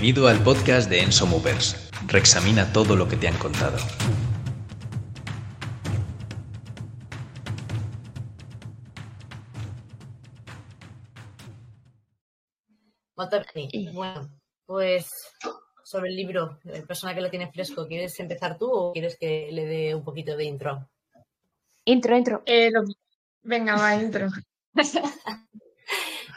Bienvenido al podcast de Enso Movers. Reexamina todo lo que te han contado. Bueno, pues sobre el libro, la persona que lo tiene fresco, ¿quieres empezar tú o quieres que le dé un poquito de intro? Intro, intro. Eh, lo- Venga, va, intro.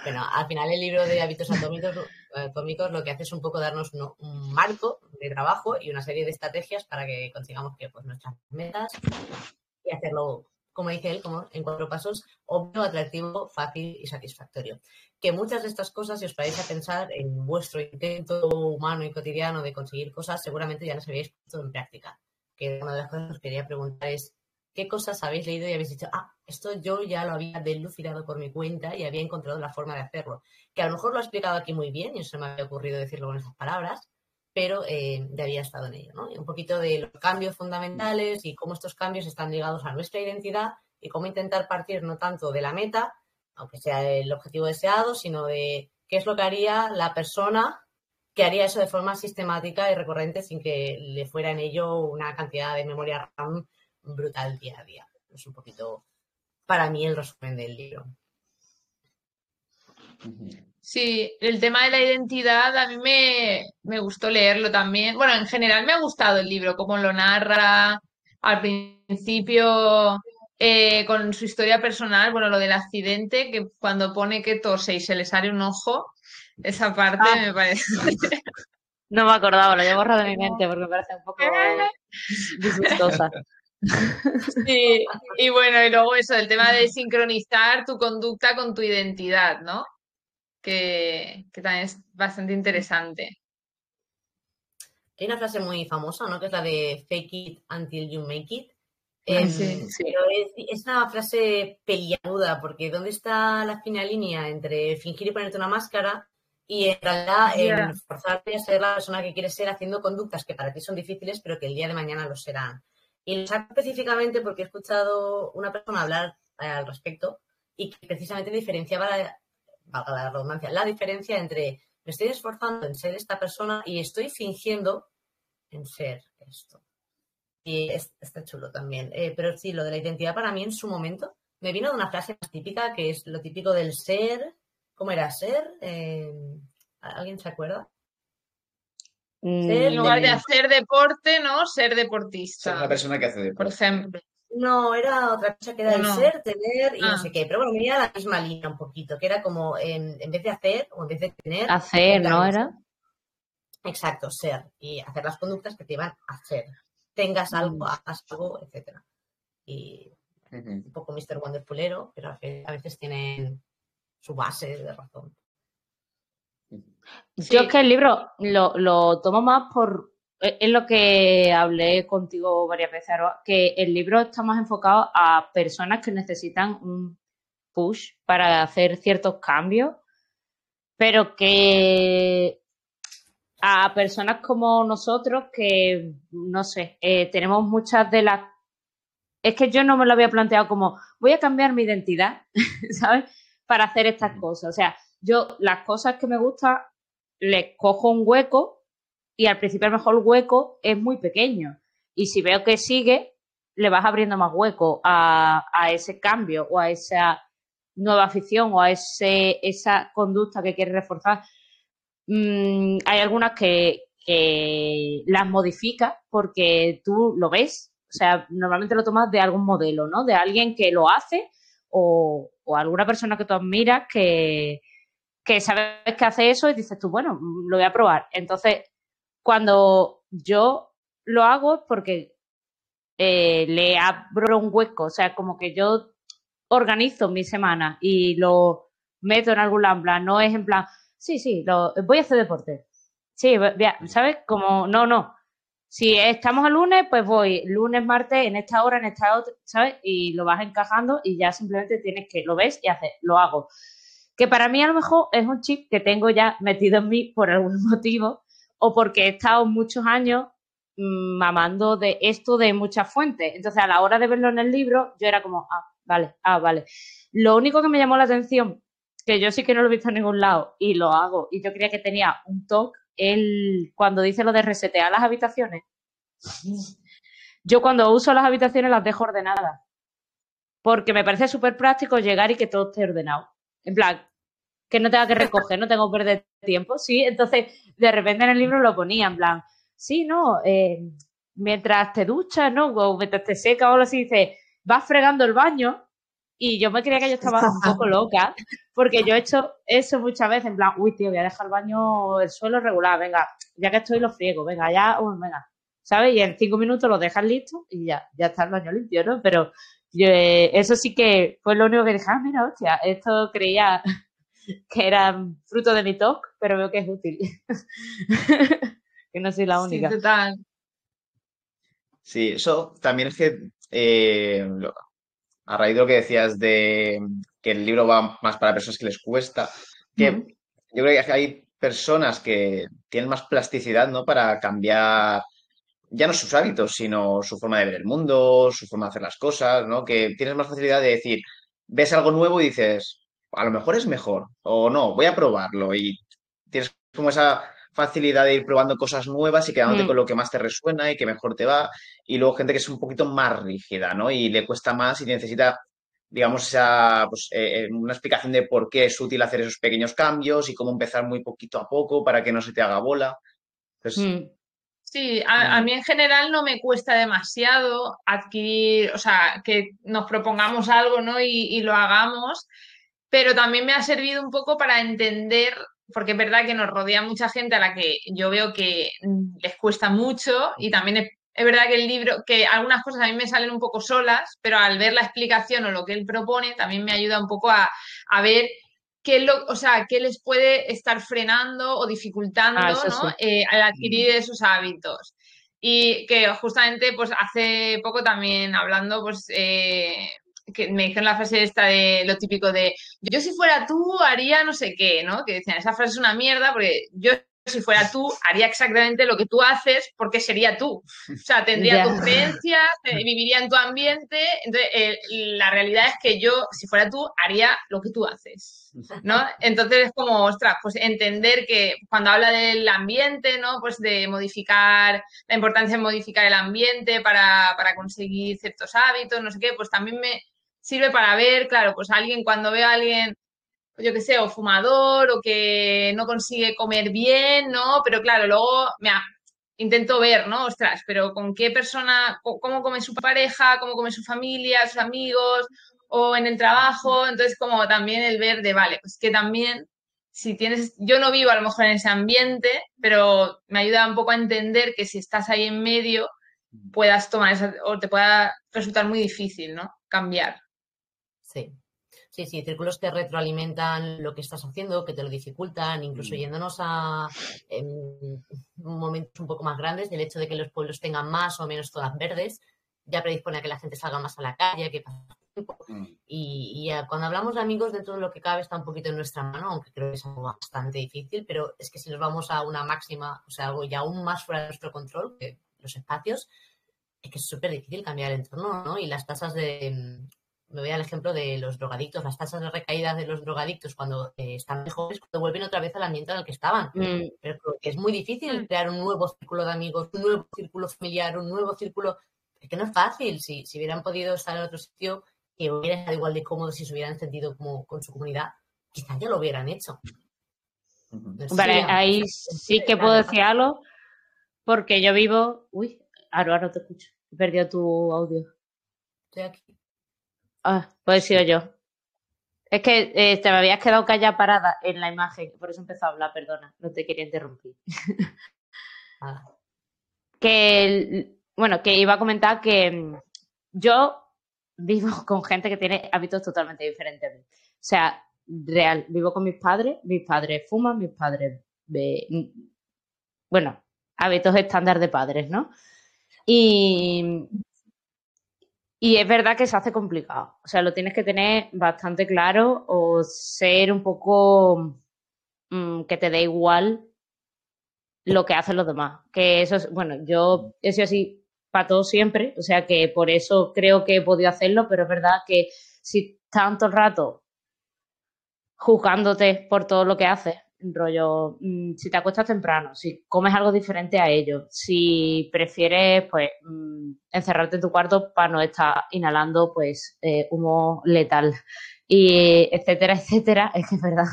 Bueno, al final el libro de hábitos atómicos, atómicos lo que hace es un poco darnos un, un marco de trabajo y una serie de estrategias para que consigamos que pues, nuestras metas y hacerlo, como dice él, como en cuatro pasos, obvio, atractivo, fácil y satisfactorio. Que muchas de estas cosas, si os paráis a pensar en vuestro intento humano y cotidiano de conseguir cosas, seguramente ya las habéis puesto en práctica. Que una de las cosas que os quería preguntar es, ¿qué cosas habéis leído y habéis dicho, ah, esto yo ya lo había delucidado por mi cuenta y había encontrado la forma de hacerlo? Que a lo mejor lo ha explicado aquí muy bien y no se me había ocurrido decirlo con esas palabras, pero eh, ya había estado en ello, ¿no? Un poquito de los cambios fundamentales y cómo estos cambios están ligados a nuestra identidad y cómo intentar partir no tanto de la meta, aunque sea el objetivo deseado, sino de qué es lo que haría la persona que haría eso de forma sistemática y recurrente sin que le fuera en ello una cantidad de memoria RAM brutal día a día. Es un poquito, para mí, el resumen del libro. Sí, el tema de la identidad a mí me, me gustó leerlo también. Bueno, en general me ha gustado el libro, cómo lo narra al principio eh, con su historia personal, bueno, lo del accidente, que cuando pone que tose y se le sale un ojo, esa parte Ah. me parece... No me acordaba, lo he borrado de mi mente porque me parece un poco disgustosa. Sí, y bueno, y luego eso, el tema de sincronizar tu conducta con tu identidad, ¿no? Que, que también es bastante interesante. Hay una frase muy famosa, ¿no? Que es la de fake it until you make it. Ah, Em, sí, sí. Pero es, es una frase peliaguda, porque ¿dónde está la fina línea entre fingir y ponerte una máscara y en realidad Ya. en forzarte a ser la persona que quieres ser haciendo conductas que para ti son difíciles, pero que el día de mañana lo serán? Y lo saco específicamente porque he escuchado una persona hablar eh, al respecto y que precisamente diferenciaba, valga la redundancia, la diferencia entre me estoy esforzando en ser esta persona y estoy fingiendo en ser esto. Y es- está chulo también. Eh, pero sí, lo de la identidad para mí en su momento me vino de una frase más típica que es lo típico del ser. ¿Cómo era ser? Eh, ¿Alguien se acuerda? Mm, En lugar de de- hacer deporte, ¿no? Ser Ser deportista, una persona que hace por deporte. ejemplo. No, era otra cosa que era el ser, tener y no Ah. sé qué. Pero bueno, venía la misma línea un poquito, que era como en, en vez de hacer o en vez de tener. Hacer, ¿no? Era. Exacto, ser. Y hacer las conductas que te iban a hacer. Tengas algo, hagas algo, etcétera. Y un poco Mr. Wonderfulero, pero a ve- a veces tienen su base de razón. Sí. Yo es que el libro lo, lo tomo más por. Es lo que hablé contigo varias veces, Aroa, que el libro está más enfocado a personas que necesitan un push para hacer ciertos cambios, pero que a personas como nosotros que, no sé, eh, tenemos muchas de las... Es que yo no me lo había planteado como, voy a cambiar mi identidad, ¿sabes? Para hacer estas cosas. O sea, yo las cosas que me gustan les cojo un hueco y al principio a lo mejor el hueco es muy pequeño. Y si veo que sigue, le vas abriendo más hueco a, a ese cambio o a esa nueva afición o a ese, esa conducta que quieres reforzar. Mm, hay algunas que, que las modificas porque tú lo ves. O sea, normalmente lo tomas de algún modelo, ¿no? De alguien que lo hace o, o alguna persona que tú admiras que, que sabes que hace eso y dices tú, bueno, lo voy a probar. Entonces, cuando yo lo hago es porque eh, le abro un hueco, o sea, como que yo organizo mi semana y lo meto en algún lado, en plan, no es en plan, sí, sí, lo, voy a hacer deporte. Sí, ¿sabes? Como, no, no. Si estamos el lunes, pues voy lunes, martes, en esta hora, en esta otra, ¿sabes? Y lo vas encajando y ya simplemente tienes que, lo ves y haces, lo hago. Que para mí a lo mejor es un chip que tengo ya metido en mí por algún motivo o porque he estado muchos años mm, mamando de esto de muchas fuentes. Entonces, a la hora de verlo en el libro, yo era como, ah, vale, ah, vale. Lo único que me llamó la atención, que yo sí que no lo he visto en ningún lado y lo hago, y yo creía que tenía un toque, él cuando dice lo de resetear las habitaciones, yo cuando uso las habitaciones las dejo ordenadas. Porque me parece súper práctico llegar y que todo esté ordenado. En plan, que no tenga que recoger, no tengo que perder tiempo, sí. Entonces, de repente en el libro lo ponía, en plan, sí, no, eh, mientras te duchas, ¿no? O mientras te seca o algo así, dice, vas fregando el baño. Y yo me creía que yo estaba un poco loca, porque yo he hecho eso muchas veces, en plan, uy, tío, voy a dejar el baño, el suelo regular, venga, ya que estoy lo friego, venga, ya, venga, ¿sabes? Y en cinco minutos lo dejas listo y ya, ya está el baño limpio, ¿no? Pero eh, eso sí que fue lo único que dije, ah, mira, hostia, esto creía que era fruto de mi talk, pero veo que es útil. que no soy la única. Sí, total. Sí, eso también es que eh, a raíz de lo que decías de que el libro va más para personas que les cuesta, que yo creo que hay personas que tienen más plasticidad, ¿no? Para cambiar ya no sus hábitos, sino su forma de ver el mundo, su forma de hacer las cosas, ¿no? Que tienes más facilidad de decir, ves algo nuevo y dices, a lo mejor es mejor, o no, voy a probarlo. Y tienes como esa facilidad de ir probando cosas nuevas y quedándote Mm. con lo que más te resuena y que mejor te va. Y luego gente que es un poquito más rígida, ¿no? Y le cuesta más y necesita, digamos, esa, pues, eh, eh, una explicación de por qué es útil hacer esos pequeños cambios y cómo empezar muy poquito a poco para que no se te haga bola. Entonces, Mm. Sí, a, a mí en general no me cuesta demasiado adquirir, o sea, que nos propongamos algo, ¿no? Y, y lo hagamos, pero también me ha servido un poco para entender, porque es verdad que nos rodea mucha gente a la que yo veo que mm, les cuesta mucho y también es, es verdad que el libro, que algunas cosas a mí me salen un poco solas, pero al ver la explicación o lo que él propone, también me ayuda un poco a, a ver qué es lo, o sea, qué les puede estar frenando o dificultando, Ah, ¿no? sí. Eh, al adquirir esos hábitos. Y que justamente, pues hace poco también hablando, pues eh, que me dijeron la frase esta de lo típico de yo si fuera tú haría no sé qué, ¿no? Que decían, esa frase es una mierda porque yo si fuera tú haría exactamente lo que tú haces porque sería tú. O sea, tendría tus creencias, eh, viviría en tu ambiente. Entonces, eh, la realidad es que yo, si fuera tú, haría lo que tú haces, ¿no? Entonces es como, ostras, pues entender que cuando habla del ambiente, ¿no? Pues de modificar, la importancia de modificar el ambiente para, para conseguir ciertos hábitos, no sé qué, pues también me sirve para ver, claro, pues alguien, cuando ve a alguien yo qué sé, o fumador, o que no consigue comer bien, ¿no? Pero claro, luego me intento ver, ¿no? Ostras, pero con qué persona, cómo come su pareja, cómo come su familia, sus amigos, o en el trabajo. Entonces, como también el ver de, vale, pues que también, si tienes, yo no vivo a lo mejor en ese ambiente, pero me ayuda un poco a entender que si estás ahí en medio, puedas tomar esa, o te pueda resultar muy difícil, ¿no? Cambiar. Sí. Sí, sí, círculos que retroalimentan lo que estás haciendo, que te lo dificultan, incluso Mm. yéndonos a em, momentos un poco más grandes, del hecho de que los pueblos tengan más o menos zonas verdes, ya predispone a que la gente salga más a la calle, que pase tiempo. mm, Y, y, cuando hablamos de amigos, dentro de lo que cabe está un poquito en nuestra mano, aunque creo que es algo bastante difícil, pero es que si nos vamos a una máxima, o sea, algo ya aún más fuera de nuestro control, que los espacios, es que es súper difícil cambiar el entorno, ¿no? Y las tasas de, me voy al ejemplo de los drogadictos, las tasas de recaída de los drogadictos cuando eh, están mejores, cuando vuelven otra vez al ambiente en el que estaban. Mm. Pero creo que es muy difícil crear un nuevo círculo de amigos, un nuevo círculo familiar, un nuevo círculo. Es que no es fácil. Si, si hubieran podido estar en otro sitio, que hubieran estado igual de cómodos si se hubieran sentido como con su comunidad, quizás ya lo hubieran hecho. ujú. No sé Vale, ahí sí que puedo decir algo, porque yo vivo. Uy, Aro, no te escucho. He perdido tu audio. Estoy aquí. Ah, pues sido yo. Es que eh, te me habías quedado callada parada en la imagen, por eso he empezado a hablar, perdona, no te quería interrumpir. Que, el- bueno, que iba a comentar que mm, yo vivo con gente que tiene hábitos totalmente diferentes a mí. O sea, real, vivo con mis padres, mis padres fuman, mis padres, be- mm, bueno, hábitos estándar de padres, ¿no? Y, y es verdad que se hace complicado. O sea, lo tienes que tener bastante claro o ser un poco mm, que te dé igual lo que hacen los demás. Que eso es, bueno, yo he sido así para todo siempre, o sea que por eso creo que he podido hacerlo, pero es verdad que si tanto rato juzgándote por todo lo que haces, rollo, mm, si te acuestas temprano, si comes algo diferente a ello, si prefieres, pues, mm, encerrarte en tu cuarto para no estar inhalando, pues, eh, humo letal, y etcétera, etcétera, es que es verdad,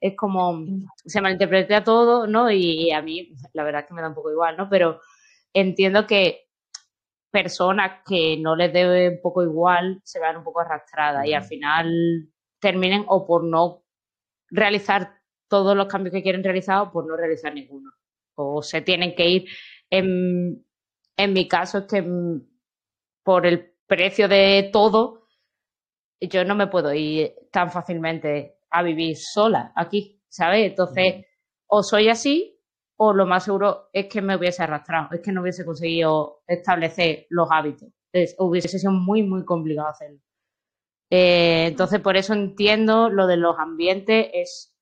es como, se malinterpreta todo, ¿no? Y, a mí, la verdad es que me da un poco igual, ¿no? Pero entiendo que personas que no les dé un poco igual se vean un poco arrastradas y al final terminen o por no realizar todos los cambios que quieren realizar o por no realizar ninguno. O se tienen que ir. En, en mi caso es que mm, por el precio de todo, yo no me puedo ir tan fácilmente a vivir sola aquí, ¿sabes? Entonces, o soy así o lo más seguro es que me hubiese arrastrado, es que no hubiese conseguido establecer los hábitos. hubiese sido muy, muy complicado hacerlo. Eh, entonces, por eso entiendo lo de los ambientes, es,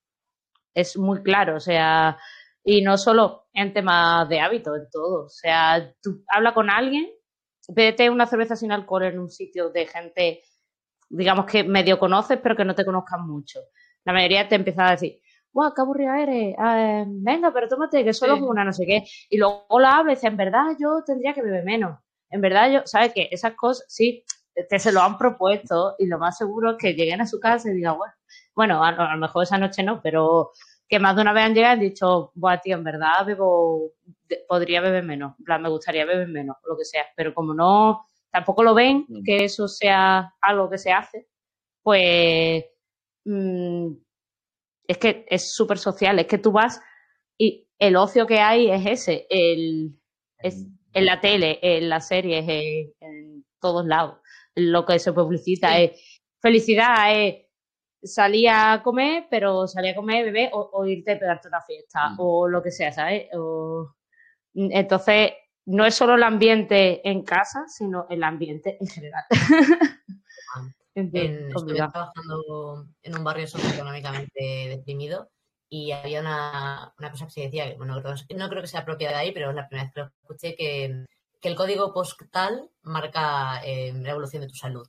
es muy claro, o sea, y no solo en temas de hábitos, en todo. O sea, tú habla con alguien, vete una cerveza sin alcohol en un sitio de gente, digamos que medio conoces, pero que no te conozcan mucho. La mayoría te empieza a decir, guau, qué aburrida eres, eh, venga, pero tómate, que solo es una, no sé qué. Y luego la habla y dice, en verdad yo tendría que beber menos. En verdad yo, ¿sabes qué? Esas cosas, sí, te se lo han propuesto y lo más seguro es que lleguen a su casa y digan, bueno, bueno, a, lo mejor esa noche no, pero que más de una vez han llegado y han dicho, buah, tío, en verdad bebo, podría beber menos, en plan, me gustaría beber menos, lo que sea. Pero como no, tampoco lo ven, mm. que eso sea algo que se hace, pues mmm, es que es súper social, es que tú vas y el ocio que hay es ese, el, es en la tele, en las series, en, todos lados. Lo que se publicita es felicidad, es salir a comer, pero salir a comer, beber o, irte a pegarte una fiesta mm. o lo que sea, ¿sabes? entonces, no es solo el ambiente en casa, sino el ambiente en general. estuve trabajando en un barrio socioeconómicamente deprimido y había una, cosa que se decía, bueno, no creo que sea propia de ahí, pero es la primera vez que lo escuché, que, el código postal marca eh, la evolución de tu salud.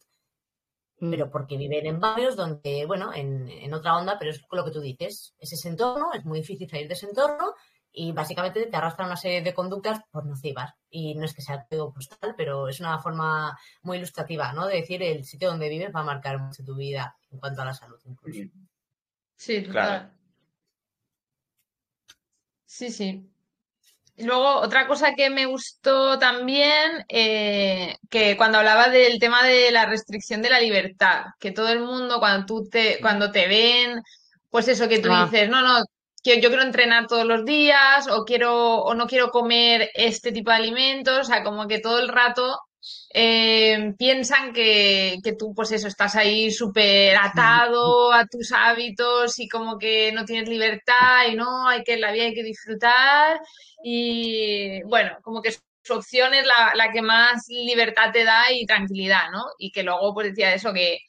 Mm. Pero porque viven en barrios donde, bueno, en, en, otra onda, pero es lo que tú dices, es ese entorno, es muy difícil salir de ese entorno y básicamente te arrastran una serie de conductas por nocivas. Y no es que sea algo postal, pero es una forma muy ilustrativa, ¿no? De decir el sitio donde vives va a marcar mucho tu vida en cuanto a la salud, incluso. Sí, claro. Sí, sí. Luego, otra cosa que me gustó también, eh, que cuando hablaba del tema de la restricción de la libertad, que todo el mundo, cuando tú te, cuando te ven, pues eso que tú ah. dices, no, no, yo quiero entrenar todos los días o quiero o no quiero comer este tipo de alimentos, o sea, como que todo el rato eh, piensan que, que, tú, pues eso, estás ahí súper atado a tus hábitos y como que no tienes libertad y no, hay que, la vida hay que disfrutar y bueno, como que su opción es la, la que más libertad te da y tranquilidad, ¿no? Y que luego pues decía eso, que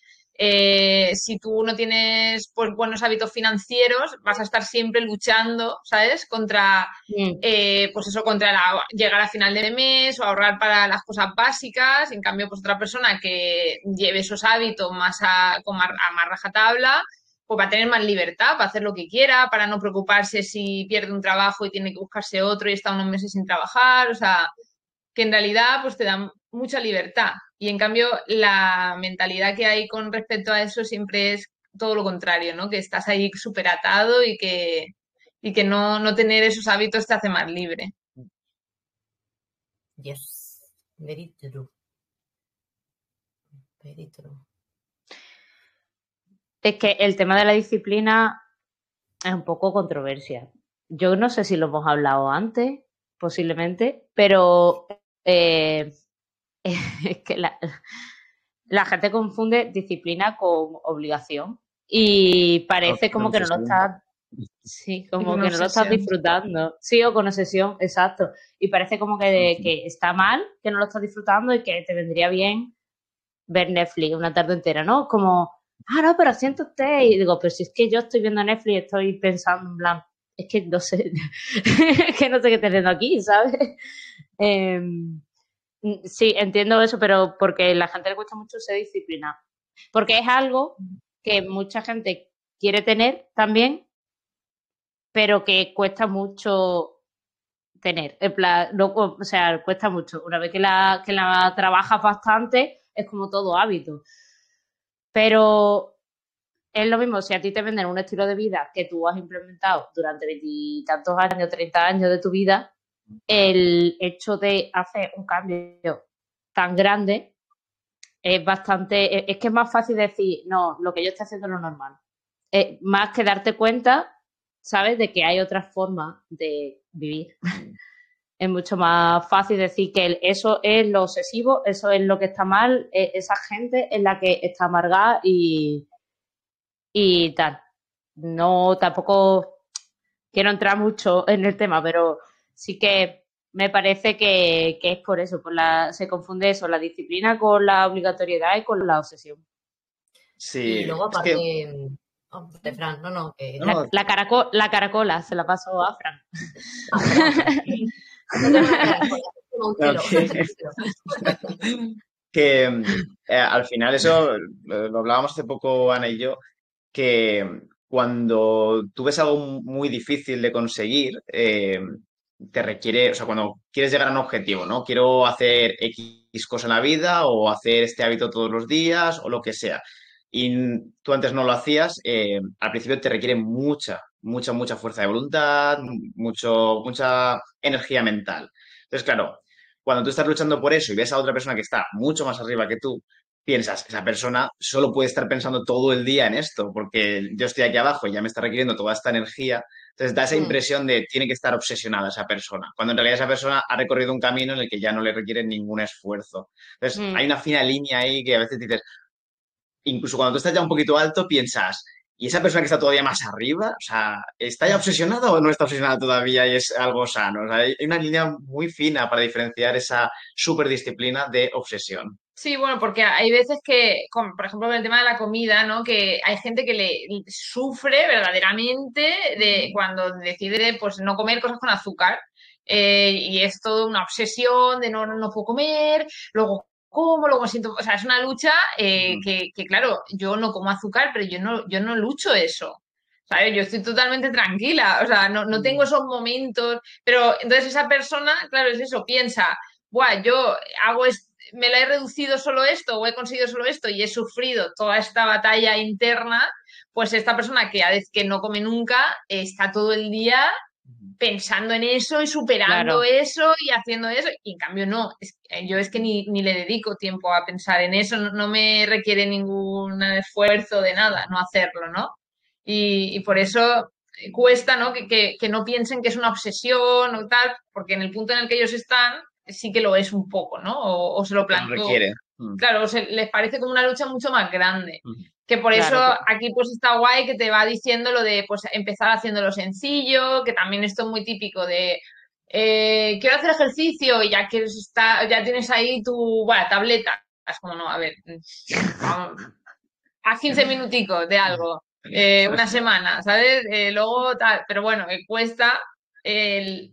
eh, si tú no tienes pues, buenos hábitos financieros, vas a estar siempre luchando, ¿sabes? Contra, eh, pues eso, contra llegar a final de mes o ahorrar para las cosas básicas. En cambio, pues otra persona que lleve esos hábitos más a, a más rajatabla, pues va a tener más libertad para hacer lo que quiera, para no preocuparse si pierde un trabajo y tiene que buscarse otro y está unos meses sin trabajar. O sea, que en realidad pues te dan mucha libertad. Y en cambio, la mentalidad que hay con respecto a eso siempre es todo lo contrario, ¿no? Que estás ahí súper atado y que, y que no, no tener esos hábitos te hace más libre. Yes, very true. Very true. Es que el tema de la disciplina es un poco controversia. Yo no sé si lo hemos hablado antes, posiblemente, pero eh, es que la, gente confunde disciplina con obligación y parece como que no lo estás sí como que no lo estás disfrutando. Sí o con obsesión exacto. Y parece como que, que está mal que no lo estás disfrutando y que te vendría bien ver Netflix una tarde entera no como ah no pero siento usted y digo pero si es que yo estoy viendo Netflix y estoy pensando en plan es que no sé que no sé qué estoy haciendo aquí sabes Mm, sí, entiendo eso, pero porque a la gente le cuesta mucho ser disciplina. Porque es algo que mucha gente quiere tener también, pero que cuesta mucho tener. En plan, o sea, cuesta mucho. Una vez que la, que la trabajas bastante, es como todo hábito. Pero es lo mismo, si a ti te venden un estilo de vida que tú has implementado durante veintitantos años, treinta años de tu vida, el hecho de hacer un cambio tan grande es bastante, es que es más fácil decir, no, lo que yo estoy haciendo es lo normal. más que darte cuenta, ¿sabes? De que hay otras formas de vivir. es mucho más fácil decir que eso es lo obsesivo, eso es lo que está mal, e, esa gente es la que está amargada y, y tal. No, tampoco quiero entrar mucho en el tema, pero sí que me parece que, es por eso, por la, se confunde eso, la disciplina con la obligatoriedad y con la obsesión. Sí. Y luego aparte, oh, de Fran, no, no. la, la, caracola, se la paso a Fran. que eh, al final eso lo hablábamos hace poco Ana y yo, que cuando tú ves algo muy difícil de conseguir, eh, te requiere, o sea, cuando quieres llegar a un objetivo, ¿no? Quiero hacer X cosa en la vida o hacer este hábito todos los días o lo que sea. Y tú antes no lo hacías, eh, al principio te requiere mucha, mucha, mucha fuerza de voluntad, mucho, mucha energía mental. Entonces, claro, cuando tú estás luchando por eso y ves a otra persona que está mucho más arriba que tú, piensas, esa persona solo puede estar pensando todo el día en esto, porque yo estoy aquí abajo y ya me está requiriendo toda esta energía. Entonces da esa mm. impresión de tiene que estar obsesionada esa persona, cuando en realidad esa persona ha recorrido un camino en el que ya no le requiere ningún esfuerzo. Entonces mm. hay una fina línea ahí que a veces dices, incluso cuando tú estás ya un poquito alto, piensas, ¿y esa persona que está todavía más arriba? O sea, ¿está ya obsesionada o no está obsesionada todavía y es algo sano? hay una línea muy fina para diferenciar esa superdisciplina de obsesión. Sí, bueno, porque hay veces que, por ejemplo, con el tema de la comida, ¿no? Que hay gente que le sufre verdaderamente de cuando decide pues no comer cosas con azúcar. Eh, y es todo una obsesión de no, no, puedo comer, luego como, luego siento, o sea, es una lucha eh, que, que, claro, yo no como azúcar, pero yo no, yo no lucho eso. ¿sabes? Yo estoy totalmente tranquila, o sea, no, no tengo esos momentos, pero entonces esa persona, claro, es eso, piensa, Buah, yo hago esto me la he reducido solo esto o he conseguido solo esto y he sufrido toda esta batalla interna, pues esta persona que, que no come nunca está todo el día pensando en eso y superando eso y haciendo eso. Y en cambio no, yo es que ni, ni, le dedico tiempo a pensar en eso, no, me requiere ningún esfuerzo de nada no hacerlo, ¿no? Y, y por eso cuesta, ¿no? Que, que, que, no piensen que es una obsesión o tal, porque en el punto en el que ellos están, sí que lo es un poco, ¿no? O, se lo plantea. Mm. Claro, se, les parece como una lucha mucho más grande. Que por eso aquí pues está guay que te va diciendo lo de pues empezar haciéndolo sencillo, que también esto es muy típico de eh, quiero hacer ejercicio y ya quieres estar, ya tienes ahí tu bueno, tableta. Es como no, a ver, a 15 minuticos de algo, eh, una semana, ¿sabes? Eh, luego tal, pero bueno, que cuesta el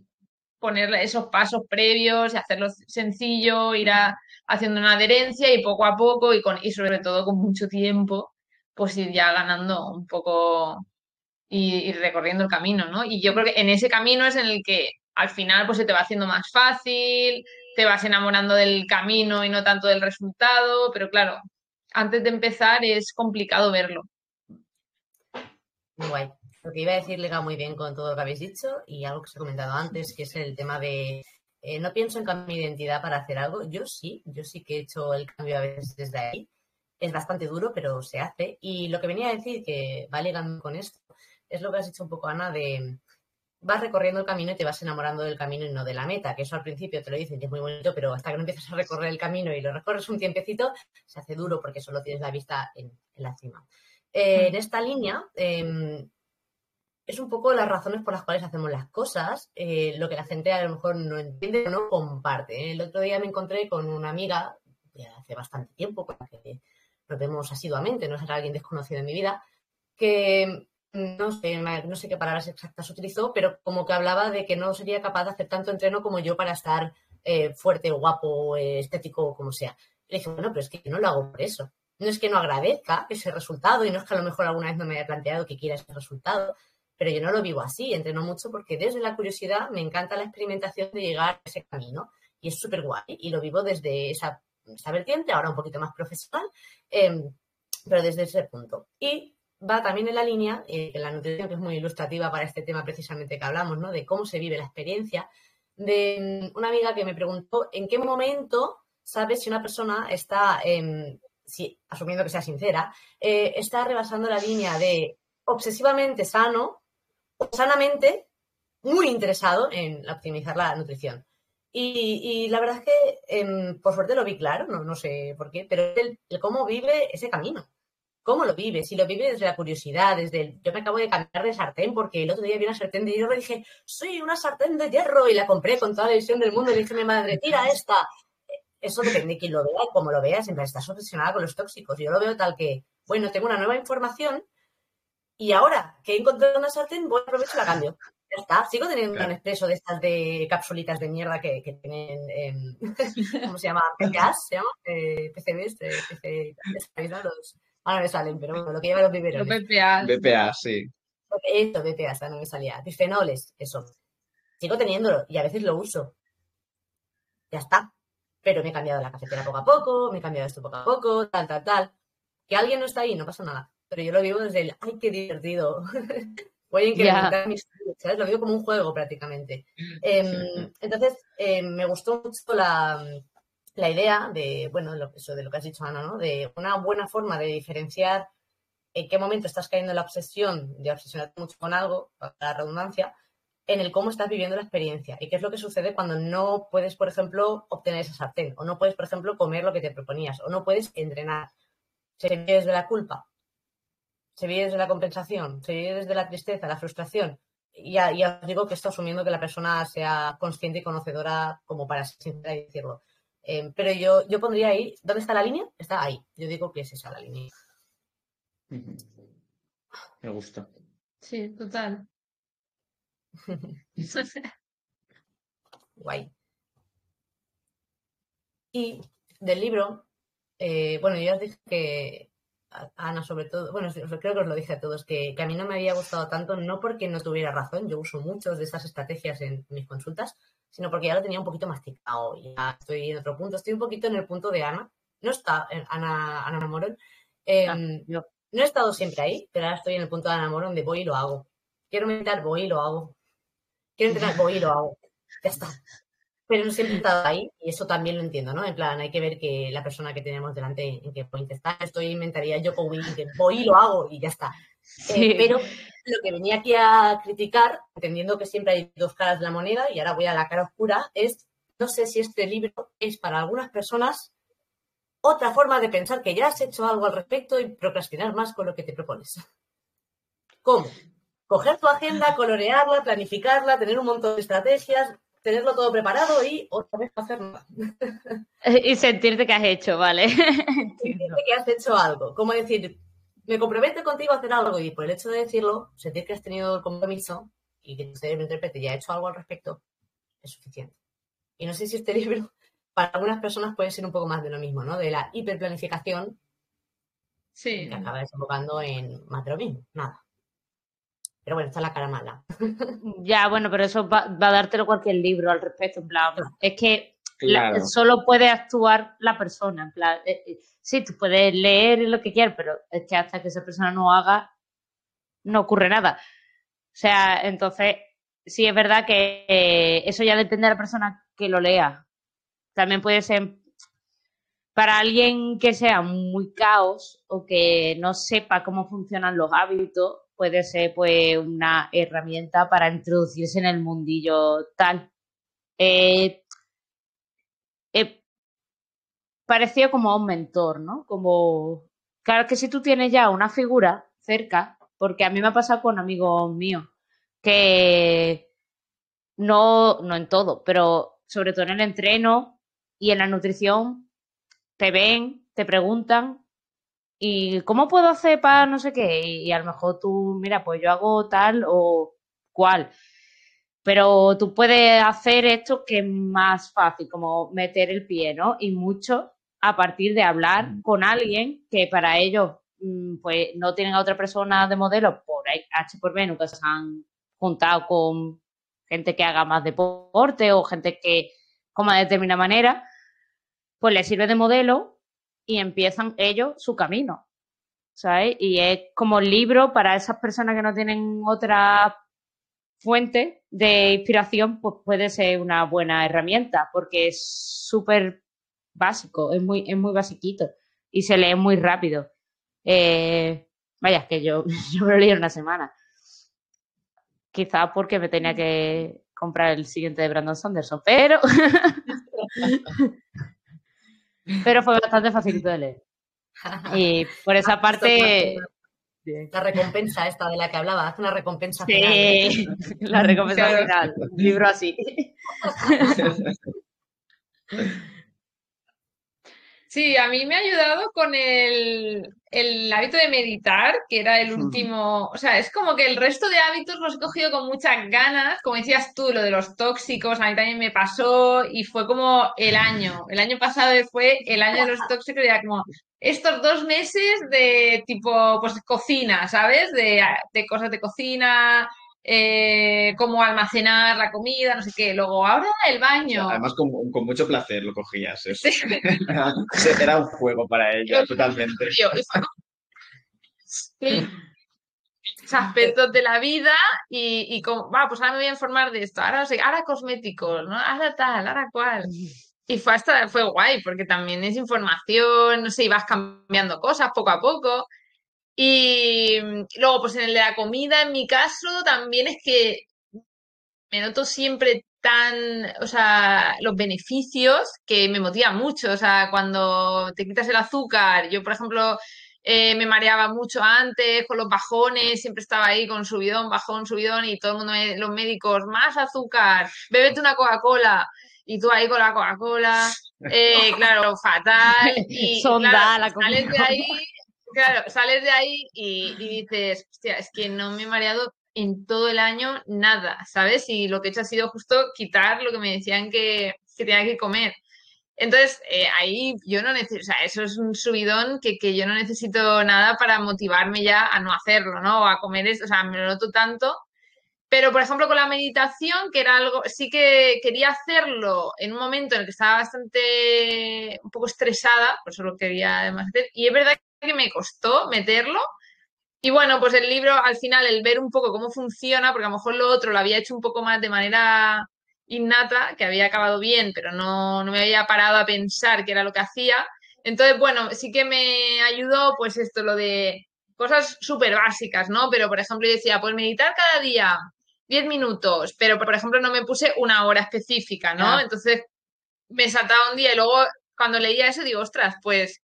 poner esos pasos previos y hacerlo sencillo, ir haciendo una adherencia y poco a poco y, con, y sobre todo con mucho tiempo, pues ir ya ganando un poco y, recorriendo el camino, ¿no? Y yo creo que en ese camino es en el que al final pues se te va haciendo más fácil, te vas enamorando del camino y no tanto del resultado, pero claro, antes de empezar es complicado verlo. Guay. Lo que iba a decir liga muy bien con todo lo que habéis dicho y algo que os he comentado antes, que es el tema de eh, no pienso en cambiar mi identidad para hacer algo. Yo sí, yo sí que he hecho el cambio a veces desde ahí. Es bastante duro, pero se hace. Y lo que venía a decir, que va ligando con esto, es lo que has dicho un poco, Ana, de vas recorriendo el camino y te vas enamorando del camino y no de la meta, que eso al principio te lo dicen que es muy bonito, pero hasta que no empiezas a recorrer el camino y lo recorres un tiempecito, se hace duro porque solo tienes la vista en, la cima. Eh, mm. en esta línea, em, es un poco las razones por las cuales hacemos las cosas, eh, lo que la gente a lo mejor no entiende o no comparte. El otro día me encontré con una amiga, de hace bastante tiempo, con la que nos vemos asiduamente, no será alguien desconocido en mi vida, que no sé, no sé qué palabras exactas utilizó, pero como que hablaba de que no sería capaz de hacer tanto entreno como yo para estar eh, fuerte, guapo, estético, como sea. Le dije, bueno, pero es que no lo hago por eso. No es que no agradezca ese resultado y no es que a lo mejor alguna vez no me haya planteado que quiera ese resultado, pero yo no lo vivo así, entreno mucho porque desde la curiosidad me encanta la experimentación de llegar a ese camino y es súper guay y lo vivo desde esa, vertiente, ahora un poquito más profesional, em, pero desde ese punto. Y va también en la línea, eh, en la nutrición, que es muy ilustrativa para este tema precisamente que hablamos, ¿no? De cómo se vive la experiencia, de una amiga que me preguntó en qué momento sabes si una persona está, si, asumiendo que sea sincera, eh, está rebasando la línea de obsesivamente sano sanamente muy interesado en optimizar la nutrición. Y, la verdad es que em, por suerte lo vi claro, no, no sé por qué, pero el, cómo vive ese camino. ¿Cómo lo vive? Si lo vive desde la curiosidad, desde. Yo me acabo de cambiar de sartén porque el otro día vi una sartén de hierro y dije, soy una sartén de hierro y la compré con toda la visión del mundo y dije mi madre, tira esta. Eso depende de quién lo vea y cómo lo vea, siempre estás obsesionada con los tóxicos. Yo lo veo tal que, bueno, tengo una nueva información y ahora que he encontrado una sartén, voy a aprovechar y la cambio. Ya está, sigo teniendo un expreso de estas de capsulitas de mierda que, que tienen, en, ¿cómo se llama? PCAs, ¿se llama? Eh, PCBs, eh, PC, los, ahora me salen, pero bueno, lo que lleva los primeros. Los BPA. BPA, sí. Esto, BPA, no me salía. Bifenoles, eso. Sigo teniéndolo y a veces lo uso. Ya está. Pero me he cambiado la cafetera poco a poco, me he cambiado esto poco a poco, tal, tal, tal. Que alguien no está ahí, no pasa nada. Pero yo lo vivo desde el, ay, qué divertido. Voy a incrementar mis ¿sabes? Lo vivo como un juego prácticamente. Em, entonces, em, me gustó mucho la, la idea de, bueno, lo, eso de lo que has dicho, Ana, ¿no? De una buena forma de diferenciar en qué momento estás cayendo en la obsesión de obsesionarte mucho con algo, para la redundancia, en el cómo estás viviendo la experiencia y qué es lo que sucede cuando no puedes, por ejemplo, obtener esa sartén o no puedes, por ejemplo, comer lo que te proponías o no puedes entrenar. Se vive desde la culpa, se vive desde la compensación, se vive desde la tristeza, la frustración. Y ya, os digo que esto asumiendo que la persona sea consciente y conocedora como para y decirlo. Em, pero yo, yo pondría ahí, ¿dónde está la línea? Está ahí. Yo digo que es esa la línea. Me gusta. Sí, total. Guay. Y del libro, eh, bueno, yo os dije que Ana, sobre todo, bueno, creo que os lo dije a todos, que, que, a mí no me había gustado tanto, no porque no tuviera razón, yo uso muchas de estas estrategias en mis consultas, sino porque ya lo tenía un poquito masticado. Ya estoy en otro punto. Estoy un poquito en el punto de Ana. No está en Ana, Ana Morón. Em, ah, no. he estado siempre ahí, pero ahora estoy en el punto de Ana Morón de voy y lo hago. Quiero meditar, voy y lo hago. Quiero entrenar, voy y lo hago. Ya está. Pero no siempre he estado ahí y eso también lo entiendo, ¿no? En plan, hay que ver que la persona que tenemos delante en qué point está. Estoy inventaría yo con que voy y lo hago y ya está. Eh, pero lo que venía aquí a criticar, entendiendo que siempre hay dos caras de la moneda y ahora voy a la cara oscura, es no sé si este libro es para algunas personas otra forma de pensar que ya has hecho algo al respecto y procrastinar más con lo que te propones. ¿Cómo? Coger tu agenda, colorearla, planificarla, tener un montón de estrategias, tenerlo todo preparado y otra vez hacer nada. Y sentirte que has hecho, ¿vale? sentirte que has hecho algo. Como decir, me comprometo contigo a hacer algo y por el hecho de decirlo, sentir que has tenido el compromiso y que usted me interprete y ha hecho algo al respecto, es suficiente. Y no sé si este libro, para algunas personas puede ser un poco más de lo mismo, ¿no? De la hiperplanificación sí. que acaba desembocando en más de lo mismo, nada. Pero bueno, está la cara mala. Ya, bueno, pero eso va, a dártelo cualquier libro al respecto, en plan, es que solo puede actuar la persona, en plan, eh, eh, sí, tú puedes leer lo que quieras, pero es que hasta que esa persona no haga, no ocurre nada. O sea, entonces, sí es verdad que eh, eso ya depende de la persona que lo lea. También puede ser para alguien que sea muy caos o que no sepa cómo funcionan los hábitos, puede ser pues una herramienta para introducirse en el mundillo tal. Eh, parecido como un mentor, ¿no? Como, claro que si tú tienes ya una figura cerca, porque a mí me ha pasado con amigos míos, que no, no en todo, pero sobre todo en el entreno y en la nutrición, te ven, te preguntan, ¿y cómo puedo hacer para no sé qué? Y, a lo mejor tú, mira, pues yo hago tal o cual. Pero tú puedes hacer esto que es más fácil, como meter el pie, ¿no? Y mucho a partir de hablar con alguien que para ellos mm, mm, pues no tienen a otra persona de modelo por H por B, nunca se han juntado con gente que haga más deporte o gente que coma de determinada manera, pues les sirve de modelo y empiezan ellos su camino. ¿Sabes? Y es como libro para esas personas que no tienen otra fuente de inspiración, pues puede ser una buena herramienta, porque es súper básico, es muy, es muy basiquito y se lee muy rápido. Eh, vaya, que yo, yo lo leí en una semana. Quizá porque me tenía que comprar el siguiente de Brandon Sanderson, pero. pero fue bastante facilito de leer. Y por esa ah, parte. La recompensa esta de la que hablaba, hace una recompensa sí, la recompensa final. Un libro así. Sí, a mí me ha ayudado con el, el, hábito de meditar, que era el último, o sea, es como que el resto de hábitos los he cogido con muchas ganas, como decías tú, lo de los tóxicos, a mí también me pasó y fue como el año, el año pasado fue el año de los tóxicos, era como estos dos meses de tipo, pues cocina, ¿sabes? De, de cosas de cocina, eh, cómo almacenar la comida, no sé qué. Luego, ahora el baño. Además, con, mucho placer lo cogías. Era un juego para ella, totalmente. Sí. aspectos de la vida y, y como, va, pues ahora me voy a informar de esto, ahora, no sé, ahora cosméticos, ¿no? Ahora tal, ahora cual. Y fue hasta, fue guay, porque también es información, no sé, ibas cambiando cosas poco a poco. Y luego, pues en el de la comida, en mi caso, también es que me noto siempre tan, o sea, los beneficios que me motivan mucho. O sea, cuando te quitas el azúcar, yo, por ejemplo, eh, me mareaba mucho antes con los bajones, siempre estaba ahí con subidón, bajón, subidón, y todo el mundo, los médicos, más azúcar, bébete una Coca-Cola. Y tú ahí con la Coca-Cola, eh, claro, fatal. Y Sonda, la sales de ahí Claro, sales de ahí y, dices, hostia, es que no me he mareado en todo el año nada, ¿sabes? Y lo que he hecho ha sido justo quitar lo que me decían que, tenía que comer. Entonces, eh, ahí yo no necesito, o sea, eso es un subidón que, que, yo no necesito nada para motivarme ya a no hacerlo, ¿no? O a comer esto, o sea, me lo noto tanto. Pero, por ejemplo, con la meditación, que era algo, sí que quería hacerlo en un momento en el que estaba bastante, un poco estresada, por eso lo quería además hacer. Y es verdad que me costó meterlo. Y bueno, pues el libro, al final, el ver un poco cómo funciona, porque a lo mejor lo otro lo había hecho un poco más de manera innata, que había acabado bien, pero no, no me había parado a pensar qué era lo que hacía. Entonces, bueno, sí que me ayudó, pues esto, lo de cosas súper básicas, ¿no? Pero, por ejemplo, yo decía, pues meditar cada día 10 minutos, pero, por ejemplo, no me puse una hora específica, ¿no? Entonces, me saltaba un día y luego, cuando leía eso, digo, ostras, pues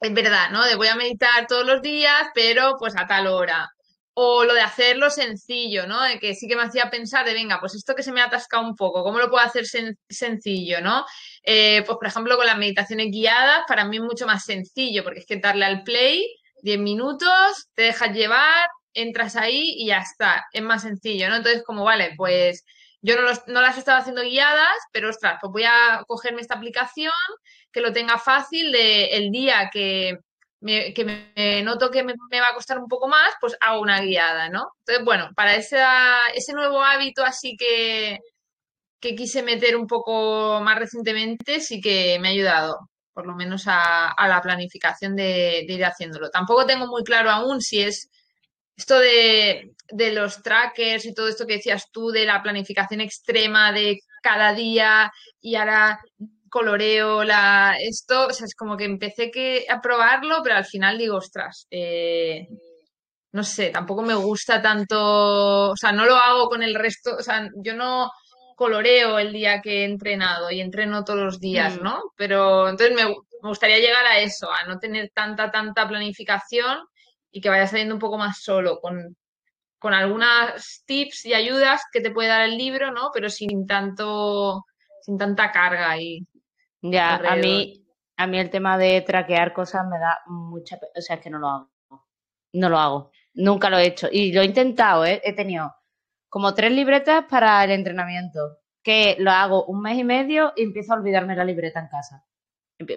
es verdad, ¿no? De voy a meditar todos los días, pero pues a tal hora. O lo de hacerlo sencillo, ¿no? De que sí que me hacía pensar de, venga, pues esto que se me ha atascado un poco, ¿cómo lo puedo hacer sencillo, ¿no? Eh, pues, por ejemplo, con las meditaciones guiadas, para mí es mucho más sencillo, porque es que darle al play, 10 minutos, te dejas llevar, entras ahí y ya está, es más sencillo, ¿no? Entonces, como, vale, pues yo no, no las estaba haciendo guiadas, pero ostras, pues voy a cogerme esta aplicación que lo tenga fácil de el día que me, que me noto que me, va a costar un poco más, pues hago una guiada, ¿no? Entonces, bueno, para ese nuevo hábito así que, que quise meter un poco más recientemente, sí que me ha ayudado, por lo menos a, la planificación de, de, ir haciéndolo. Tampoco tengo muy claro aún si es esto de, de los trackers y todo esto que decías tú, de la planificación extrema de cada día y ahora coloreo, la, esto, o sea, es como que empecé que, a probarlo, pero al final digo, ostras, eh, no sé, tampoco me gusta tanto, o sea, no lo hago con el resto, o sea, yo no coloreo el día que he entrenado y entreno todos los días, mm. ¿no? Pero entonces me, me gustaría llegar a eso, a no tener tanta, tanta planificación y que vaya saliendo un poco más solo, con, con algunas tips y ayudas que te puede dar el libro, ¿no? Pero sin tanto, sin tanta carga ahí. Ya, a mí, a mí el tema de traquear cosas me da mucha... O sea, es que no lo hago. No lo hago. Nunca lo he hecho. Y lo he intentado, ¿eh? He tenido como tres libretas para el entrenamiento, que lo hago un mes y medio y empiezo a olvidarme la libreta en casa.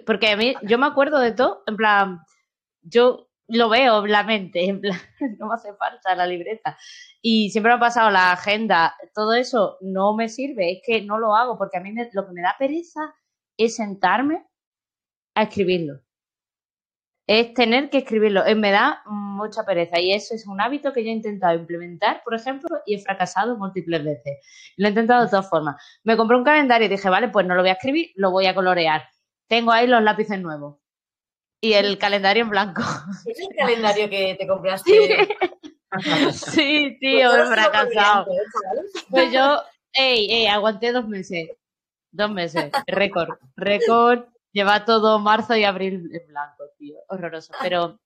Porque a mí, yo me acuerdo de todo, en plan, yo lo veo la mente, en plan, no me hace falta la libreta. Y siempre me ha pasado la agenda, todo eso no me sirve, es que no lo hago, porque a mí lo que me da pereza es sentarme a escribirlo. Es tener que escribirlo. Eh, me da mucha pereza y eso es un hábito que yo he intentado implementar, por ejemplo, y he fracasado múltiples veces. Lo he intentado de todas formas. Me compré un calendario y dije, vale, pues no lo voy a escribir, lo voy a colorear. Tengo ahí los lápices nuevos y el calendario en blanco. ¿Es el calendario que te compraste? Sí, tío, pues he fracasado. Pues yo, ey, ey, aguanté dos meses. Dos meses, récord, récord. Lleva todo marzo y abril en blanco, tío. Horroroso. Pero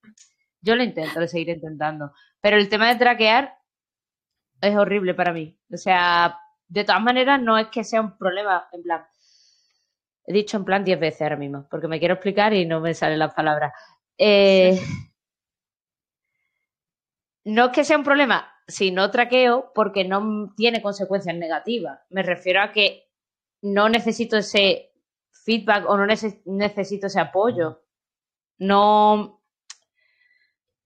yo lo intento, lo seguiré intentando. Pero el tema de traquear es horrible para mí. O sea, de todas maneras, no es que sea un problema, en plan, He dicho en plan diez veces ahora mismo, porque me quiero explicar y no me salen las palabras. Eh, no es que sea un problema si no traqueo porque no tiene consecuencias negativas. Me refiero a que no necesito ese feedback o no necesito ese apoyo. No.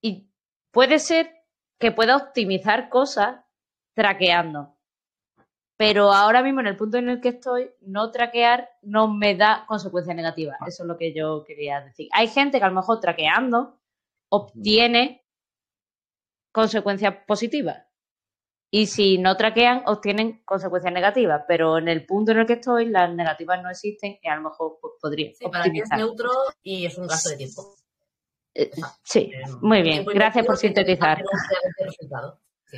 Y puede ser que pueda optimizar cosas traqueando pero ahora mismo en el punto en el que estoy, no traquear no me da consecuencias negativas. Ah. Eso es lo que yo quería decir. Hay gente que a lo mejor traqueando obtiene consecuencias positivas. Y si no traquean, obtienen consecuencias negativas. Pero en el punto en el que estoy, las negativas no existen y a lo mejor pues, podría. Sí, para es neutro y es un gasto de tiempo. Eh, sí, eh, muy bien. Gracias por sintetizar. Sí,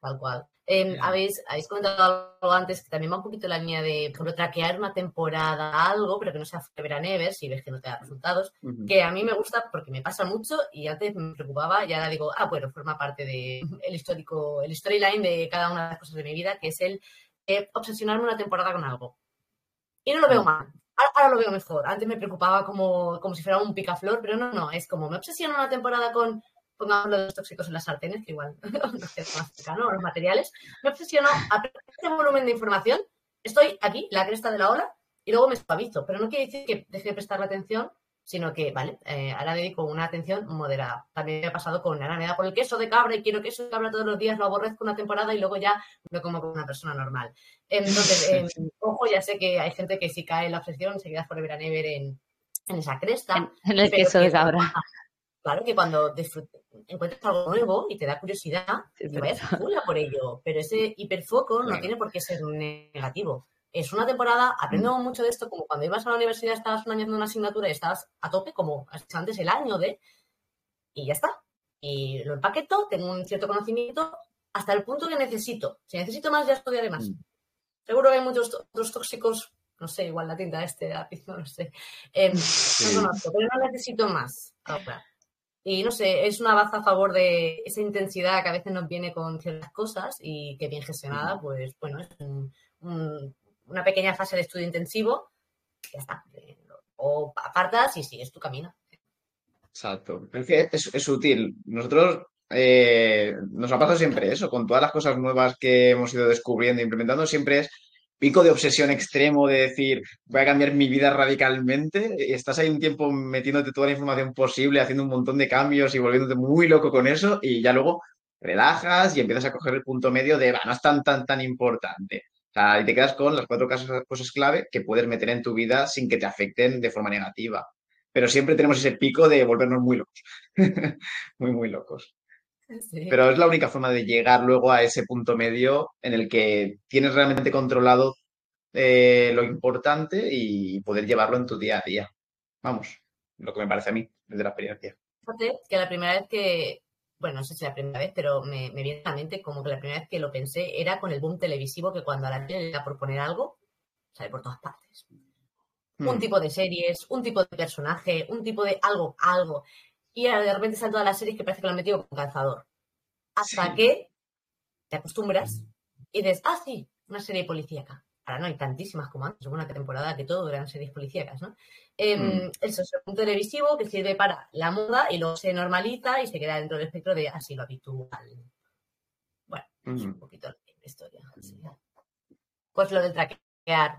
tal cual. Em, habéis, habéis comentado algo antes que también va un poquito la línea de, por traquear una temporada algo, pero que no sea Forever si ves que no te da resultados, que a mí me gusta porque me pasa mucho y antes me preocupaba y ahora digo, ah, bueno, forma parte del el histórico, el storyline de cada una de las cosas de mi vida, que es el eh, obsesionarme una temporada con algo. Y no lo veo mal. Ahora, lo veo mejor. Antes me preocupaba como, como si fuera un picaflor, pero no, no, es como me obsesiono una temporada con pongamos los tóxicos en las sartenes, que igual no es más cercano, los materiales, me obsesiono a este volumen de información, estoy aquí, la cresta de la ola, y luego me suavizo, pero no quiere decir que deje de prestarle atención, sino que, vale, eh, ahora dedico una atención moderada. También me ha pasado con, ahora me da por el queso de cabra y quiero queso de cabra todos los días, lo aborrezco una temporada y luego ya me como como una persona normal. Entonces, em, ojo, ya sé que hay gente que si cae en la obsesión se queda por el never en, en esa cresta. En, el queso de cabra. Claro que cuando encuentras algo nuevo y te da curiosidad, te vayas a por ello. Pero ese hiperfoco no tiene por qué ser negativo. Es una temporada, aprendo mm. mucho de esto, como cuando ibas a la universidad, estabas un año haciendo una asignatura y estabas a tope, como antes el año de, y ya está. Y lo empaqueto, tengo un cierto conocimiento hasta el punto que necesito. Si necesito más, ya estudiaré más. Mm. Seguro que hay muchos otros tóxicos, no sé, igual la tinta este, no lo sé. Em, no pero no necesito más ahora. Y no sé, es una baza a favor de esa intensidad que a veces nos viene con ciertas cosas y que bien gestionada, pues bueno, es una pequeña fase de estudio intensivo, ya está. O apartas y sigues tu camino. Exacto. Es que es, útil. Nosotros eh, nos ha pasado siempre eso, con todas las cosas nuevas que hemos ido descubriendo e implementando, siempre es pico de obsesión extremo de decir, voy a cambiar mi vida radicalmente, estás ahí un tiempo metiéndote toda la información posible, haciendo un montón de cambios y volviéndote muy loco con eso, y ya luego relajas y empiezas a coger el punto medio de, va, no es tan, tan, tan importante. O sea, y te quedas con las cuatro cosas, cosas clave que puedes meter en tu vida sin que te afecten de forma negativa. Pero siempre tenemos ese pico de volvernos muy locos. muy, muy locos. Pero es la única forma de llegar luego a ese punto medio en el que tienes realmente controlado eh, lo importante y poder llevarlo en tu día a día. Vamos, lo que me parece a mí, desde la experiencia. Fíjate que la primera vez que, bueno, no sé si la primera vez, pero me, viene a la mente como que la primera vez que lo pensé era con el boom televisivo que cuando a la tele le por poner algo, sale por todas partes. Un hmm. tipo de series, un tipo de personaje, un tipo de algo, algo y de repente están todas las series que parece que lo han metido con calzador. Hasta que te acostumbras y dices, ah, sí, una serie policíaca. Ahora no hay tantísimas como antes, una temporada que todo eran series policíacas, ¿no? Em, mm. Eso es un televisivo que sirve para la moda y luego se normaliza y se queda dentro del espectro de así lo habitual. Bueno, es un mm. poquito la historia. Pues lo del traque traquear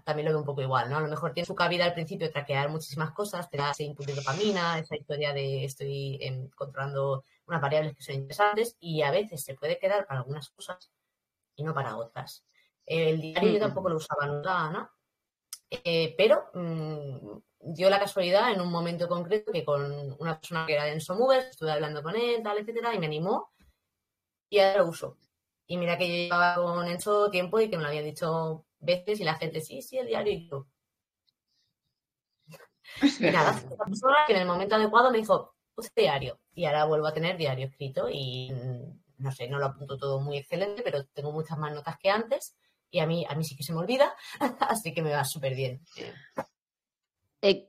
también lo veo un poco igual, ¿no? A lo mejor tiene su cabida al principio traquear muchísimas cosas, te da ese input de dopamina, esa historia de estoy em, controlando unas variables que son interesantes y a veces se puede quedar para algunas cosas y no para otras. El diario yo tampoco lo usaba nunca, ¿no? Eh, pero mm, dio la casualidad en un momento concreto que con una persona que era de Enso Movers, estuve hablando con él, tal, etcétera, y me animó y ahora lo uso. Y mira que yo llevaba con Enso tiempo y que me lo había dicho veces y la gente, sí, sí, el diario y yo. Y nada, esa persona que en el momento adecuado me dijo, puse diario. Y ahora vuelvo a tener diario escrito y mm, no sé, no lo apunto todo muy excelente, pero tengo muchas más notas que antes y a mí, a mí sí que se me olvida, así que me va súper bien. Eh,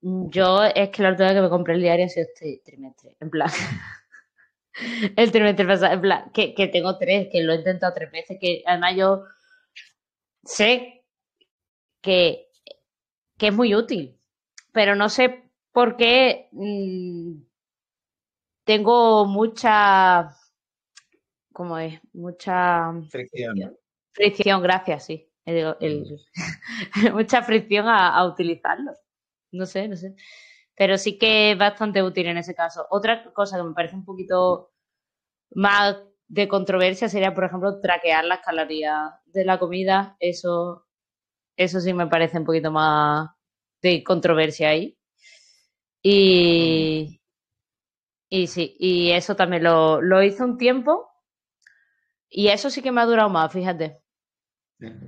yo es que la última vez que me compré el diario ha sido este trimestre, en plan. el trimestre pasado, en plan, que, que tengo tres, que lo he intentado tres veces, que además yo sé que, que es muy útil, pero no sé por qué mm, tengo mucha, ¿cómo es? Mucha Fricción. fricción, gracias, sí. El- el- mucha fricción a, a utilizarlo. No sé, no sé. Pero sí que es bastante útil en ese caso. Otra cosa que me parece un poquito más de controversia sería, por ejemplo, traquear las calorías de la comida. Eso, eso sí me parece un poquito más de controversia ahí. Y, y sí, y eso también lo, lo hice un tiempo. Y eso sí que me ha durado más, fíjate.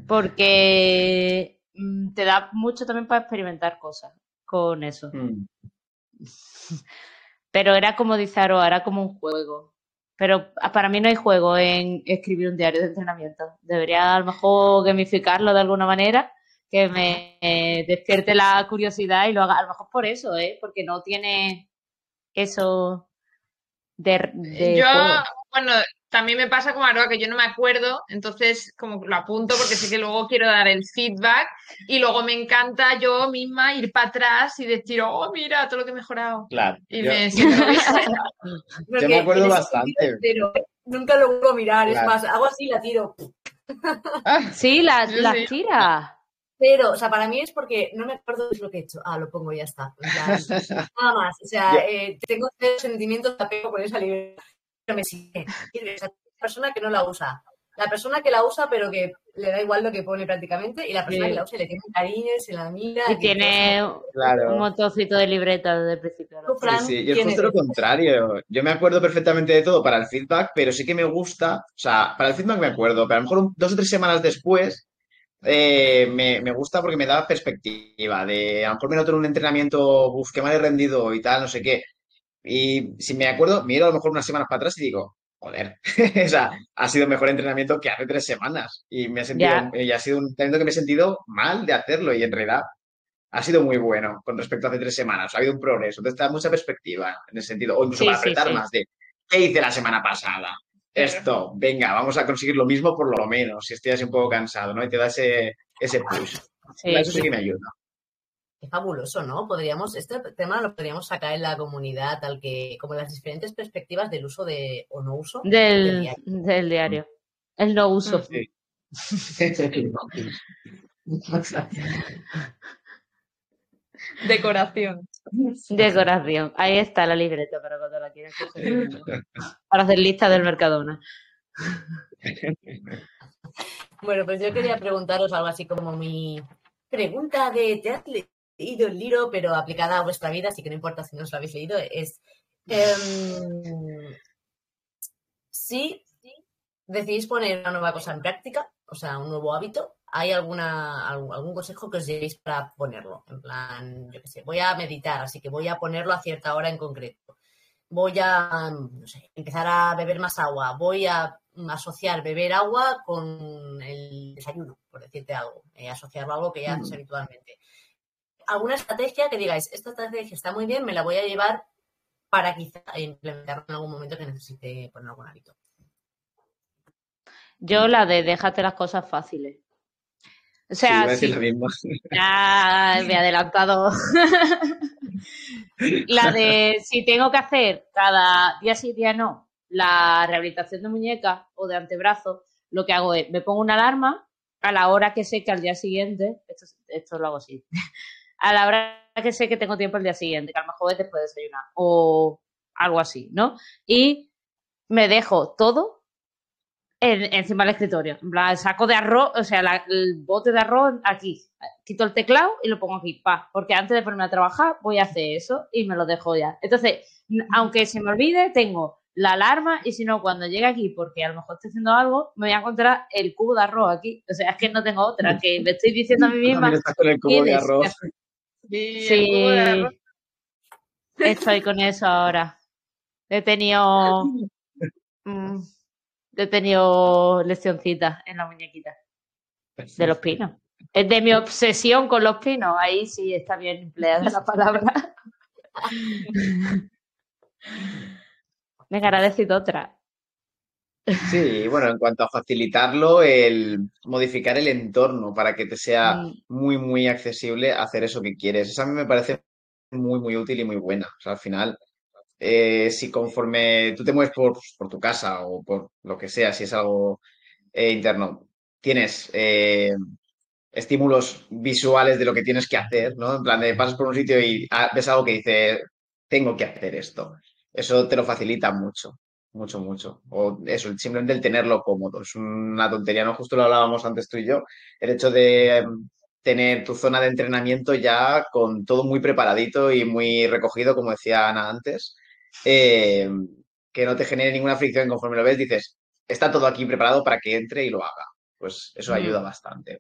Porque mm, te da mucho también para experimentar cosas con eso. Mm. Pero era como dice Aroa, era como un juego. Pero ah, para mí no hay juego en escribir un diario de entrenamiento. Debería a lo mejor gamificarlo de alguna manera, que me eh, despierte la curiosidad y lo haga. A lo mejor por eso, ¿eh? Porque no tiene eso de, de yo, juego. bueno, también me pasa como Aroa que yo no me acuerdo, entonces como lo apunto porque sé que luego quiero dar el feedback y luego me encanta yo misma ir para atrás y decir, oh, mira todo lo que he mejorado. Claro. Y yo- me siento Yo me acuerdo bastante. Pero nunca lo vuelvo a mirar, es más, hago así y la tiro. Sí, las, Sí, las sí. tiras. Pero, o sea, para mí es porque no me acuerdo de lo que he hecho. Ah, lo pongo y ya está. Nada más. O sea, eh, tengo sentimientos de apego con esa pero me esa persona que no la usa. La persona que la usa, pero que le da igual lo que pone prácticamente, y la persona Sí. que la usa y le tiene cariño, se la mira. Y tiene un Claro. montoncito de libreta desde el principio. Sí, sí, yo es ¿quién justo lo contrario. Yo me acuerdo perfectamente de todo para el feedback, pero sí que me gusta, o sea, para el feedback me acuerdo, pero a lo mejor un- dos o tres semanas después eh, me, me gusta porque me da perspectiva de, a lo mejor me noto en un entrenamiento, uf, que mal he rendido y tal, no sé qué. Y si me acuerdo, miro a lo mejor unas semanas para atrás y digo, joder, o sea, ha sido mejor entrenamiento que hace tres semanas. Y me he sentido, y ha sido un entrenamiento que me he sentido mal de hacerlo y en realidad ha sido muy bueno con respecto a hace tres semanas. Ha habido un progreso. Entonces te da mucha perspectiva en ese sentido. O incluso Sí, para apretar sí. más de ¿qué hice la semana pasada? Esto, venga, vamos a conseguir lo mismo por lo menos, si estoy así un poco cansado, ¿no? Y te da ese, ese push. Sí, Eso sí. que me ayuda. Qué fabuloso, ¿no? Podríamos, este tema lo podríamos sacar en la comunidad, tal que, como las diferentes perspectivas del uso de, o no uso del Del, diario. del diario. El no uso. Sí. Decoración. Decoración. Ahí está la libreta para cuando la quieras coger. Para hacer lista del Mercadona. Bueno, pues yo quería preguntaros algo así como mi pregunta de ¿te has leído el libro pero aplicada a vuestra vida? Así que no importa si no os lo habéis leído, es em, si decidís poner una nueva cosa en práctica, o sea, un nuevo hábito, ¿hay alguna, algún, algún consejo que os llevéis para ponerlo? En plan, yo qué sé, voy a meditar, así que voy a ponerlo a cierta hora en concreto. Voy a, no sé, empezar a beber más agua, voy a asociar beber agua con el desayuno, por decirte algo, eh, asociarlo a algo que ya haces Mm. habitualmente. ¿Alguna estrategia que digáis, esta estrategia está muy bien, me la voy a llevar para quizá implementarlo en algún momento que necesite poner algún hábito? Yo la de déjate las cosas fáciles. O sea, a decir sí. lo mismo. Ah, me he adelantado. la de si tengo que hacer cada día sí, día no, la rehabilitación de muñeca o de antebrazo, lo que hago es me pongo una alarma a la hora que sé que al día siguiente, esto, esto lo hago así, a la hora que sé que tengo tiempo el día siguiente, que a lo mejor es después de desayunar o algo así, ¿no? Y me dejo todo encima del escritorio. Saco de arroz, o sea, el bote de arroz aquí. Quito el teclado y lo pongo aquí, pa, porque antes de ponerme a trabajar voy a hacer eso y me lo dejo ya. Entonces, aunque se me olvide, tengo la alarma y si no, cuando llegue aquí, porque a lo mejor estoy haciendo algo, me voy a encontrar el cubo de arroz aquí. O sea, es que no tengo otra, que me estoy diciendo a mí misma. con el cubo de arroz. Sí, estoy con eso ahora. He tenido. Mm, he tenido leccioncitas en la muñequita de los pinos. Es de mi obsesión con los pinos. Ahí sí está bien empleada la palabra. Ahora decir otra. Sí, bueno, en cuanto a facilitarlo, el modificar el entorno para que te sea mm. muy, muy accesible hacer eso que quieres. Eso a mí me parece muy, muy útil y muy buena. O sea, al final, eh, si conforme tú te mueves por, tu casa o por lo que sea, si es algo eh, interno, tienes eh, estímulos visuales de lo que tienes que hacer, ¿no? En plan de pasas por un sitio y ah, ves algo que dice, tengo que hacer esto. Eso te lo facilita mucho mucho, mucho. O eso, simplemente el tenerlo cómodo. Es una tontería, ¿no? Justo lo hablábamos antes tú y yo. El hecho de em, tener tu zona de entrenamiento ya con todo muy preparadito y muy recogido, como decía Ana antes, em, que no te genere ninguna fricción conforme lo ves, dices, está todo aquí preparado para que entre y lo haga. Pues eso ayuda bastante.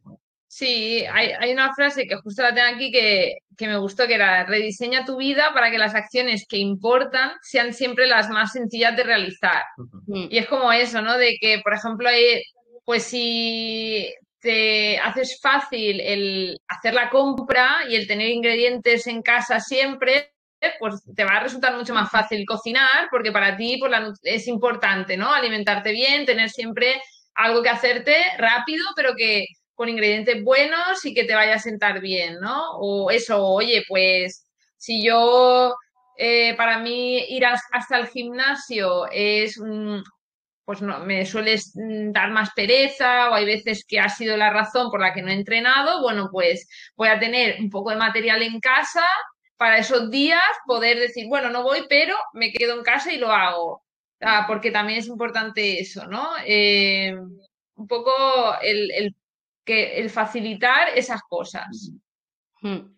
Sí, hay, hay, una frase que justo la tengo aquí que, que, me gustó, que era rediseña tu vida para que las acciones que importan sean siempre las más sencillas de realizar. Y es como eso, ¿no? De que, por ejemplo, pues si te haces fácil el hacer la compra y el tener ingredientes en casa siempre, pues te va a resultar mucho más fácil cocinar, porque para ti pues, es importante, ¿no? Alimentarte bien, tener siempre algo que hacerte rápido, pero que con ingredientes buenos y que te vaya a sentar bien, ¿no? O eso, oye, pues si yo, eh, para mí ir hasta el gimnasio es, pues no, me suele dar más pereza o hay veces que ha sido la razón por la que no he entrenado, bueno, pues voy a tener un poco de material en casa para esos días poder decir, bueno, no voy, pero me quedo en casa y lo hago. Ah, porque también es importante eso, ¿no? Eh, un poco el, que el facilitar esas cosas. Hmm.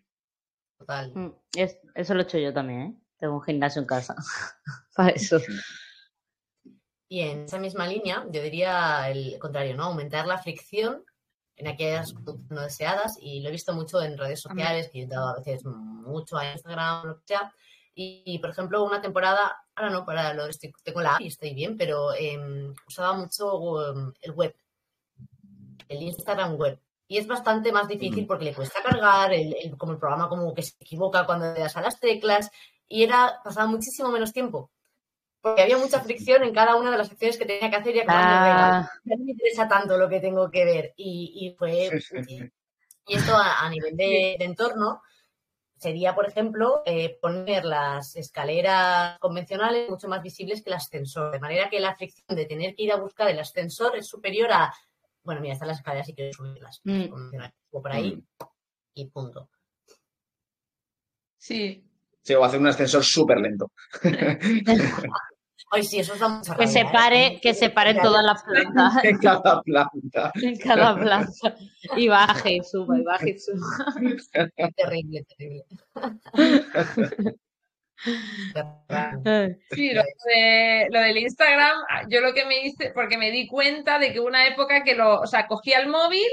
Total. Hmm. eso lo he hecho yo también, ¿eh? Tengo un gimnasio en casa. Para eso. Y en esa misma línea, yo diría el contrario, ¿no? Aumentar la fricción en aquellas no deseadas. Y lo he visto mucho en redes sociales, que he dado a veces mucho a Instagram, lo que sea. Y, por ejemplo, una temporada, ahora no, para lo estoy, tengo la y estoy bien, pero em, usaba mucho em, el web el Instagram web. Y es bastante más difícil porque le cuesta cargar, el, como el programa como que se equivoca cuando le das a las teclas y era, pasaba muchísimo menos tiempo. Porque había mucha fricción en cada una de las acciones que tenía que hacer y ah. no me interesa tanto lo que tengo que ver. Y, fue Y esto a, nivel de, entorno sería, por ejemplo, eh, poner las escaleras convencionales mucho más visibles que el ascensor, de manera que la fricción de tener que ir a buscar el ascensor es superior a bueno, mira, están las escaleras y quiero subirlas. Mm. O por ahí mm. y punto. Sí. Sí, o hacer un ascensor súper lento. Ay, sí, eso es la mucha Que se pare, ¿eh? que se pare todas las plantas. En cada planta. En cada planta. Y baje y suba, y baje y suba. terrible, terrible. Sí, lo, del Instagram, yo lo que me hice, porque me di cuenta de que una época que lo, o sea, cogía el móvil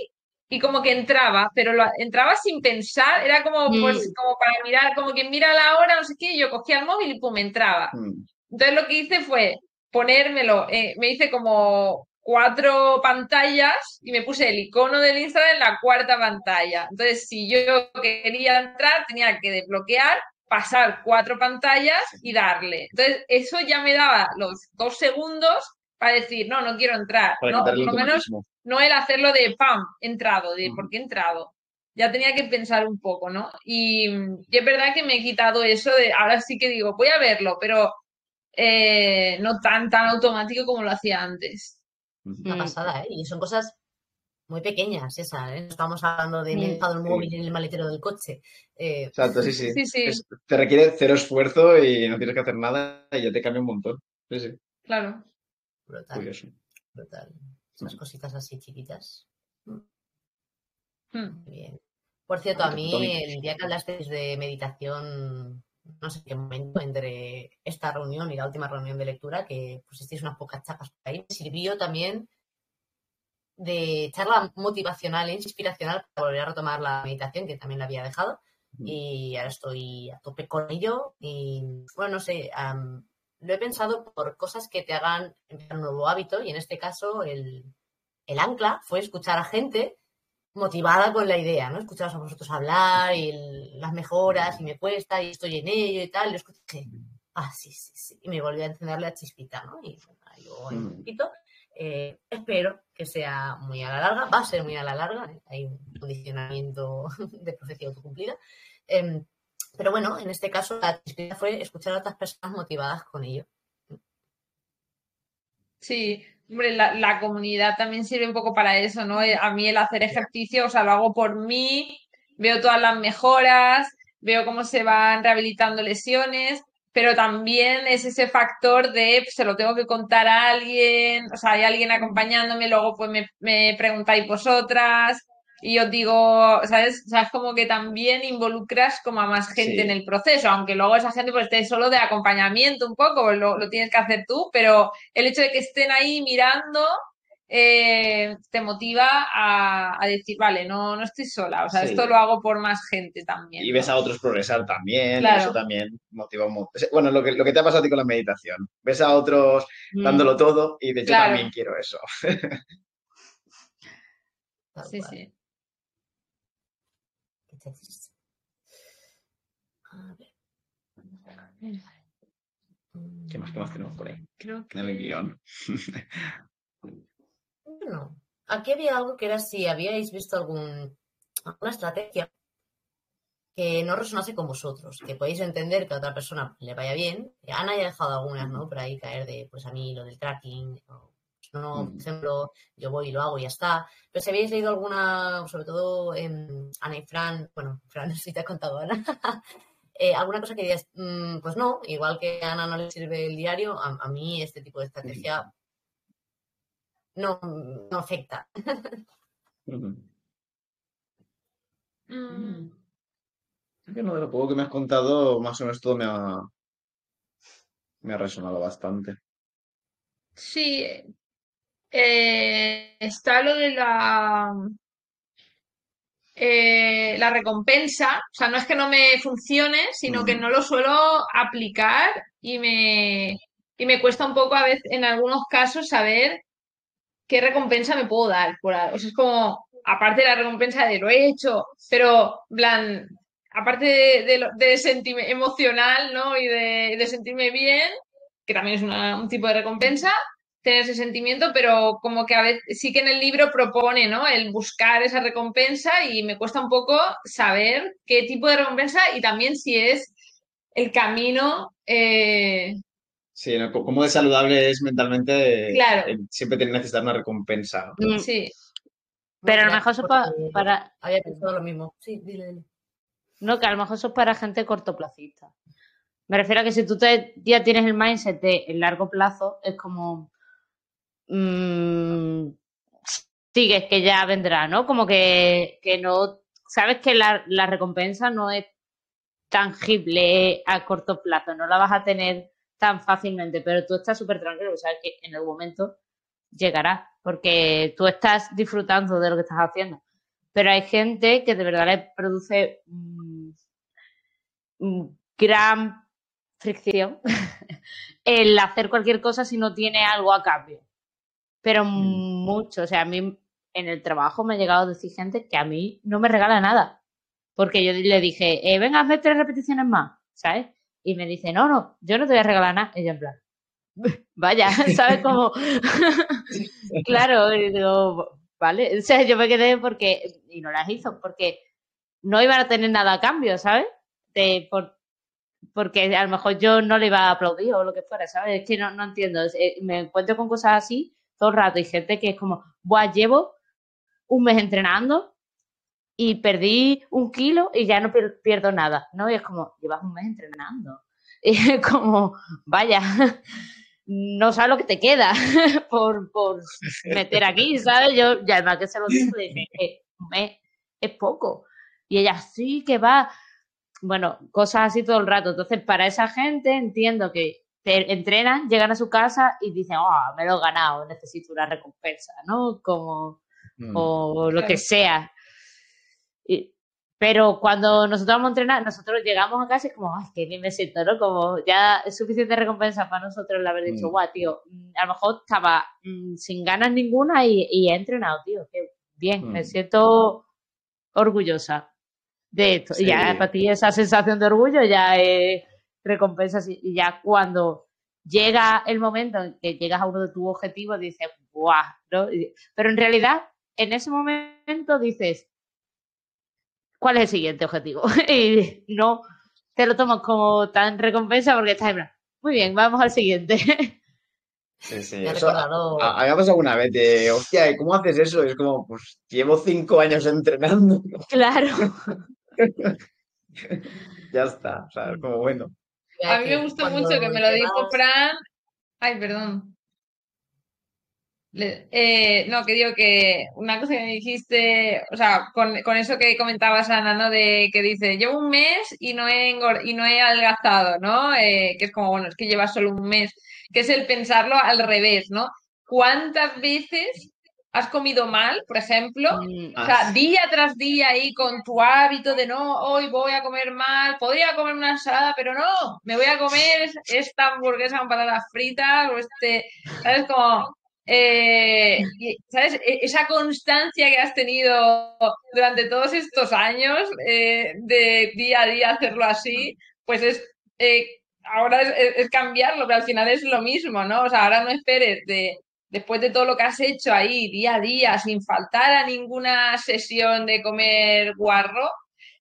y como que entraba, pero lo, entraba sin pensar, era como, pues, mm. como para mirar, como que mira la hora, no sé qué, yo cogía el móvil y pum, entraba. Mm. Entonces lo que hice fue ponérmelo, eh, me hice como cuatro pantallas y me puse el icono del Instagram en la cuarta pantalla. Entonces, si yo quería entrar, tenía que desbloquear pasar cuatro pantallas y darle. Entonces, eso ya me daba los dos segundos para decir, no, no quiero entrar. no, por lo menos no el hacerlo de pam, entrado, de por qué he entrado. Ya tenía que pensar un poco, ¿no? Y, es verdad que me he quitado eso de, ahora sí que digo, voy a verlo, pero eh, no tan, tan automático como lo hacía antes. Una pasada, ¿eh? Y son cosas muy pequeñas esas, ¿eh? No estamos hablando de dejado el Sí. móvil en el maletero del coche. Eh, Exacto, sí, sí. Sí, sí. Es- te requiere cero esfuerzo y no tienes que hacer nada y ya te cambia un montón. Sí, sí, Claro. brutal, curioso. brutal. Esas cositas así chiquitas. Hmm. Muy Bien. Por cierto, a Ah, mí Tommy. el día que hablasteis de meditación, no sé qué momento, entre esta reunión y la última reunión de lectura, que pusisteis unas pocas chapas por ahí, me sirvió también de charla motivacional e inspiracional para volver a retomar la meditación, que también la había dejado. Y ahora estoy a tope con ello. Y bueno, no sé, am, lo he pensado por cosas que te hagan empezar un nuevo hábito. Y en este caso, el, el ancla fue escuchar a gente motivada con la idea, ¿no? Escucharos a vosotros hablar y el- las mejoras y me cuesta y estoy en ello y tal. Lo escuché, dije, ah, sí, sí, sí. Y me volvió a encenderle la chispita, ¿no? Y bueno, ahí voy un Mm. poquito. Eh, espero que sea muy a la larga, va a ser muy a la larga, ¿eh? hay un condicionamiento de profecía autocumplida. Em, pero bueno, en este caso la chispita fue escuchar a otras personas motivadas con ello. Sí, hombre, la, la comunidad también sirve un poco para eso, ¿no? Eh, A mí el hacer ejercicio, o sea, lo hago por mí, veo todas las mejoras, veo cómo se van rehabilitando lesiones, pero también es ese factor de pues, se lo tengo que contar a alguien, o sea, hay alguien acompañándome, luego pues me, me preguntáis vosotras y os digo, ¿sabes? O sea, es como que también involucras como a más gente Sí. en el proceso, aunque luego esa gente pues esté solo de acompañamiento un poco, lo, lo tienes que hacer tú, pero el hecho de que estén ahí mirando eh, te motiva a, a decir, vale, no, no estoy sola, o sea, Sí. esto lo hago por más gente también. Y ¿no? ves a otros progresar también, Claro. eso también motiva un montón. Bueno, lo que, lo que te ha pasado a ti con la meditación. Ves a otros Mm. dándolo todo y de hecho Claro. también quiero eso. Sí, sí. A ver. ¿Qué más, qué más tenemos por ahí? Creo que... En el guion. Bueno, aquí había algo que era si habíais visto algún, alguna estrategia que no resonase con vosotros, que podéis entender que a otra persona le vaya bien. Ana ya ha dejado algunas, ¿no? Por ahí caer de, pues a mí lo del tracking, o, pues, no, por Mm. ejemplo, yo voy y lo hago y ya está. Pero si habéis leído alguna, sobre todo en Ana y Fran, bueno, Fran, si te ha contado Ana, eh, alguna cosa que digas, "Mm, pues no, igual que a Ana no le sirve el diario, a, a mí este tipo de estrategia no, no afecta. Ujú. Mm, que no, de lo poco que me has contado, más o menos todo me ha, me ha resonado bastante. Sí, eh, está lo de la, eh, la recompensa, o sea, no es que no me funcione, sino que no lo suelo aplicar y me, y me cuesta un poco a veces, en algunos casos, saber qué recompensa me puedo dar. O sea, es como, aparte de la recompensa de lo he hecho, pero, plan, aparte de, de, sentime- emocional, ¿no? Y de, sentirme bien, que también es un tipo de recompensa, tener ese sentimiento, pero como que a veces sí que en el libro propone, ¿no? El buscar esa recompensa y me cuesta un poco saber qué tipo de recompensa y también si es el camino, eh, Sí, ¿no? ¿Cómo de saludable es mentalmente Claro. eh, siempre tener necesitar una recompensa? Mm, sí, Pero a lo mejor eso es pa- porque para, Había pensado lo mismo. Sí, dile, dile. No, que a lo mejor eso es para gente cortoplacista. Me refiero a que si tú te- ya tienes el mindset de el largo plazo, es como. mm, sigues, que ya vendrá, ¿no? Como que, que no. Sabes que la, la recompensa no es tangible a corto plazo, no la vas a tener tan fácilmente, pero tú estás súper tranquilo, sabes que en algún momento llegará, porque tú estás disfrutando de lo que estás haciendo. Pero hay gente que de verdad le produce mm, mm, gran fricción el hacer cualquier cosa si no tiene algo a cambio. Pero Mm. mucho, o sea, a mí en el trabajo me ha llegado a decir gente que a mí no me regala nada. Porque yo le dije, eh, venga, hazme tres repeticiones más, ¿sabes? Y me dice, no, no, yo no te voy a regalar nada. Y yo en plan, vaya, ¿sabes cómo? claro, y digo, vale. O sea, yo me quedé porque, y no las hizo, porque no iban a tener nada a cambio, ¿sabes? De, por, porque a lo mejor yo no le iba a aplaudir o lo que fuera, ¿sabes? Es que no, no entiendo. Eh, me encuentro con cosas así todo el rato y gente que es como, buah, llevo un mes entrenando y perdí un kilo y ya no pierdo nada, ¿no? Y es como, llevas un mes entrenando. Y es como, vaya, no sabes lo que te queda por, por meter aquí, ¿sabes? Yo, ya además que se lo dije, le dije, un mes es poco. Y ella, sí, que va. Bueno, cosas así todo el rato. Entonces, para esa gente entiendo que te entrenan, llegan a su casa y dicen, oh, me lo he ganado, necesito una recompensa, ¿no? Como, mm. o lo que sea. Pero cuando nosotros vamos a entrenar, nosotros llegamos a casa y como, ay, qué bien me siento, ¿no? Como ya es suficiente recompensa para nosotros el haber dicho, mm. guau, tío, mm, a lo mejor estaba sin ganas ninguna y, he entrenado, tío, qué bien, me siento orgullosa de esto. Y ya para ti esa sensación de orgullo ya es recompensa. Y ya cuando llega el momento en que llegas a uno de tus objetivos, dices, ¡guau! ¿no? Pero en realidad, en ese momento dices, ¿cuál es el siguiente objetivo? y no te lo tomas como tan recompensa porque estás en muy bien, vamos al siguiente. Sí, sí. Eso, hagamos alguna vez de, hostia, ¿cómo haces eso? Es como, pues llevo cinco años entrenando. Claro. ya está, o sea, como bueno. A mí me gustó mucho que me lo dijo Fran. Ay, perdón. Eh, no, que digo que una cosa que me dijiste, o sea, con, eso que comentabas, Ana, ¿no? De que dice, llevo un mes y no he, y no he adelgazado, ¿no? Eh, que es como, bueno, es que llevas solo un mes que es el pensarlo al revés, ¿no? ¿Cuántas veces has comido mal, por ejemplo? Mm, o sea, día tras día ahí con tu hábito de no, hoy voy a comer mal, podría comer una ensalada, pero no, me voy a comer esta hamburguesa con patatas fritas o este, ¿sabes? Como, eh, ¿sabes? E-, esa constancia que has tenido durante todos estos años eh, de día a día hacerlo así, pues es eh, ahora es, cambiarlo, pero al final es lo mismo, ¿no? O sea, ahora no esperes de, después de todo lo que has hecho ahí día a día, sin faltar a ninguna sesión de comer guarro,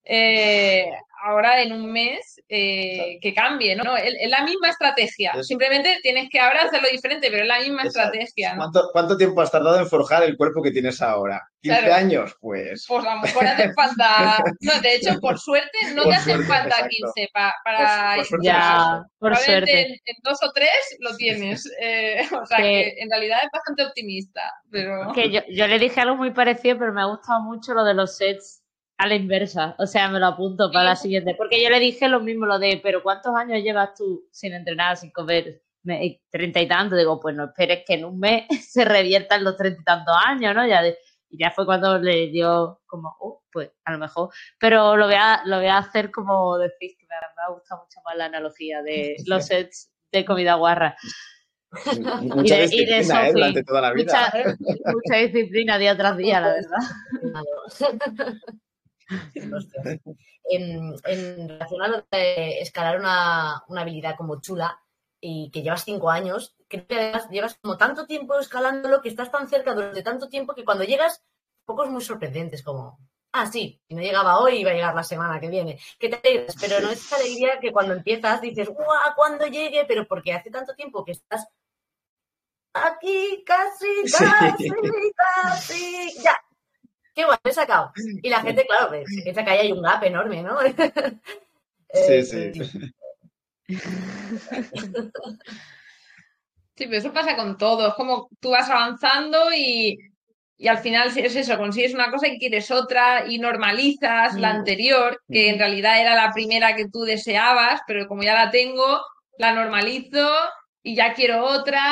eh, ahora en un mes eh, que cambie, ¿no? Es, la misma estrategia. Simplemente tienes que ahora hacerlo diferente, pero es la misma estrategia. ¿Cuánto, tiempo has tardado en forjar el cuerpo que tienes ahora? ¿15 años? Pues. Pues a lo mejor hace falta. No, de hecho, por suerte, no te hacen falta 15 para. Por, ya, por suerte. En, dos o tres lo tienes. Eh, o sea que... en realidad es bastante optimista. Pero... Que yo, yo le dije algo muy parecido, pero me ha gustado mucho lo de los sets a la inversa, o sea, me lo apunto para la siguiente, porque yo le dije lo mismo, lo de, pero ¿cuántos años llevas tú sin entrenar, sin comer? Treinta y tanto, digo, pues no esperes que en un mes se reviertan los treinta y tantos años, ¿no? Ya y ya fue cuando le dio como, oh, pues a lo mejor, pero lo voy a, lo voy a hacer como decís, que me ha gustado mucho más la analogía de los sets de comida guarra. Mucha y de, disciplina, ¿eh? durante toda la vida. Mucha, mucha disciplina día tras día, la verdad. en, en relación a escalar una, habilidad como chula y que llevas cinco años, creo que además llevas como tanto tiempo escalándolo que estás tan cerca durante tanto tiempo que cuando llegas, pocos muy sorprendentes como, ah, sí, y no llegaba hoy, iba a llegar la semana que viene. Que te pero no es esa alegría que cuando empiezas dices, guau, cuando llegue, pero porque hace tanto tiempo que estás aquí, casi, casi, casi, ya, qué guay, he sacado. Y la gente, claro, pues, se piensa que ahí hay un gap enorme, ¿no? sí, sí. Sí, pero eso pasa con todo. Es como tú vas avanzando y, al final es eso, consigues una cosa y quieres otra y normalizas la mm. anterior, que en realidad era la primera que tú deseabas, pero como ya la tengo, la normalizo y ya quiero otra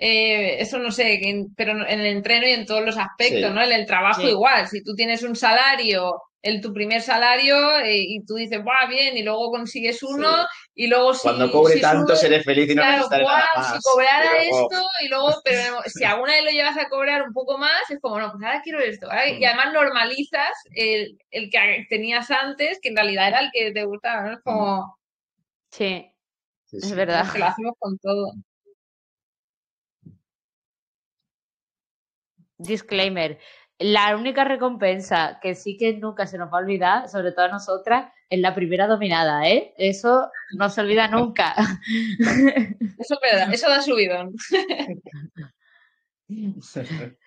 eh, eso no sé, pero en el entreno y en todos los aspectos, ¿no? En el trabajo igual, si tú tienes un salario, el tu primer salario eh, y tú dices, va bien, y luego consigues uno y luego si... Cuando cobre tanto seré feliz y no claro, si cobrara esto y luego, pero si alguna vez lo llevas a cobrar un poco más, es como, no, pues ahora quiero esto. Y mm. además normalizas el, el, que tenías antes, que en realidad era el que te gustaba, ¿no? Es como... Sí, es verdad. lo hacemos con todo. Disclaimer, la única recompensa que sí que nunca se nos va a olvidar, sobre todo a nosotras, es la primera dominada, ¿eh? Eso no se olvida nunca. Eso es verdad, eso da subidón.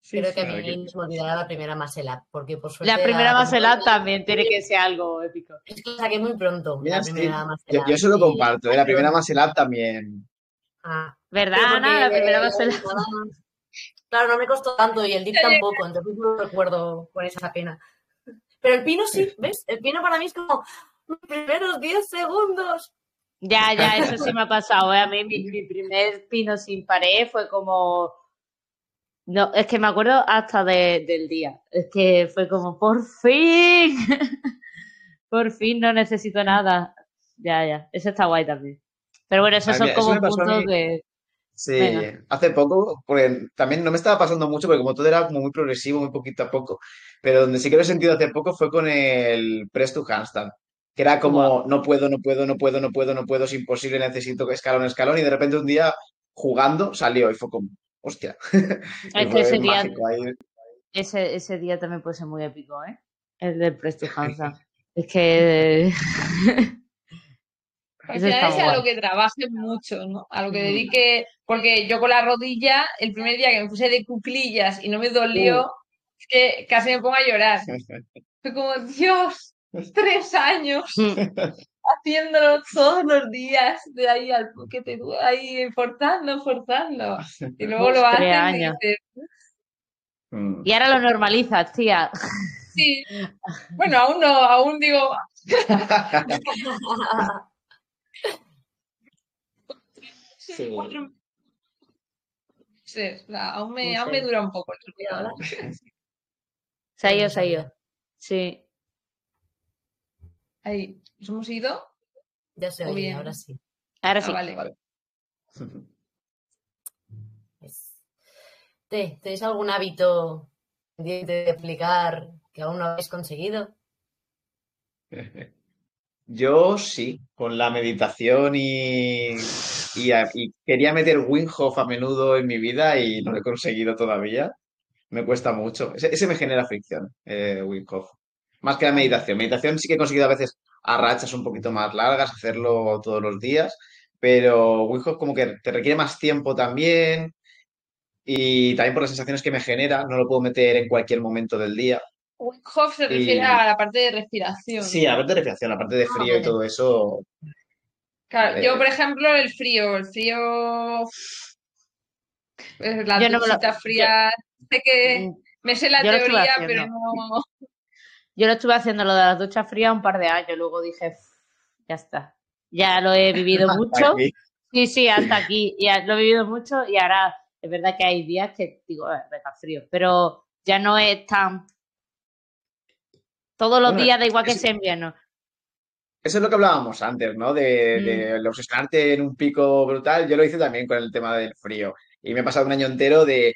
Sí, Creo que a mí que- me olvidará la primera Marcel porque por suerte... La primera temporada- también tiene que ser algo épico. Es que la saqué muy pronto, Mira, la sí, primera yo, Marcel yo eso lo comparto, ¿eh? la primera Up también. Ah, ¿Verdad, Ana? La primera nada- Claro, no me costó tanto y el dip tampoco, entonces no recuerdo con esa pena. Pero el pino sí, ¿ves? El pino para mí es como los primeros 10 segundos. Ya, ya, eso sí me ha pasado. ¿eh? A mí mi, mi primer pino sin pared fue como... No, es que me acuerdo hasta de- del día. Es que fue como, por fin. por fin no necesito nada. Ya, ya. Eso está guay también. Pero bueno, esos son mí- como puntos de... Sí, Venga. hace poco, porque también no me estaba pasando mucho, porque como todo era como muy progresivo, muy poquito a poco, pero donde sí que lo he sentido hace poco fue con el Press to Handstand, que era como, no puedo, no puedo, no puedo, no puedo, no puedo, es imposible, necesito escalón, escalón, y de repente un día jugando salió y fue como, hostia. Es que ese día, ese, ese día también puede ser muy épico, ¿eh? El del Presto Hansa. es que... Al Eso final es a guay. lo que trabajes mucho, ¿no? A lo que dedique, porque yo con la rodilla, el primer día que me puse de cuclillas y no me dolió, es que casi me pongo a llorar. Fue como, Dios, tres años haciéndolo todos los días, de ahí al que te ahí forzando, forzando. Y luego lo haces y años. dices, Mm. Y ahora lo normalizas, tía. sí. Bueno, aún no, aún digo, Sí. cuatro sea, aún me, aún me dura un poco el Mira, ahora. Se ha ido, se ha ido. Sí. Ahí, ¿nos hemos ido? Ya se oye, bien. ahora sí. Ahora Ah, sí. vale, vale. ¿te- ¿Tenéis algún hábito pendiente de explicar que aún no habéis conseguido? Yo sí, con la meditación y, y, a- y quería meter Wim Hof a menudo en mi vida y no lo he conseguido todavía. Me cuesta mucho. Ese, ese me genera fricción, eh. Más que la meditación. Meditación sí que he conseguido a veces a rachas un poquito más largas, hacerlo todos los días, pero Wim Hof como que te requiere más tiempo también y también por las sensaciones que me genera, no lo puedo meter en cualquier momento del día. Wim Hof se refiere Y- a la parte de respiración. Sí, aparte de respiración, aparte de Ah, frío y vale. todo eso, Claro, Eh, yo, por ejemplo, el frío, el frío, eh, las Yo no me lo- duchitas frías, sé que me sé la Yo teoría, haciendo. pero no. Yo lo estuve haciendo lo de las duchas frías un par de años, luego dije, "Uf, ya está. Ya lo he vivido mucho. aquí. Sí, sí, hasta aquí. Ya lo he vivido mucho y ahora es verdad que hay días que digo, "Eh, venga, frío, pero ya no es tan... Todos los Bueno, días, da igual que es- sea invierno. Eso es lo que hablábamos antes, ¿no? De, Mm. de obsesionarte en un pico brutal. Yo lo hice también con el tema del frío. Y me he pasado un año entero de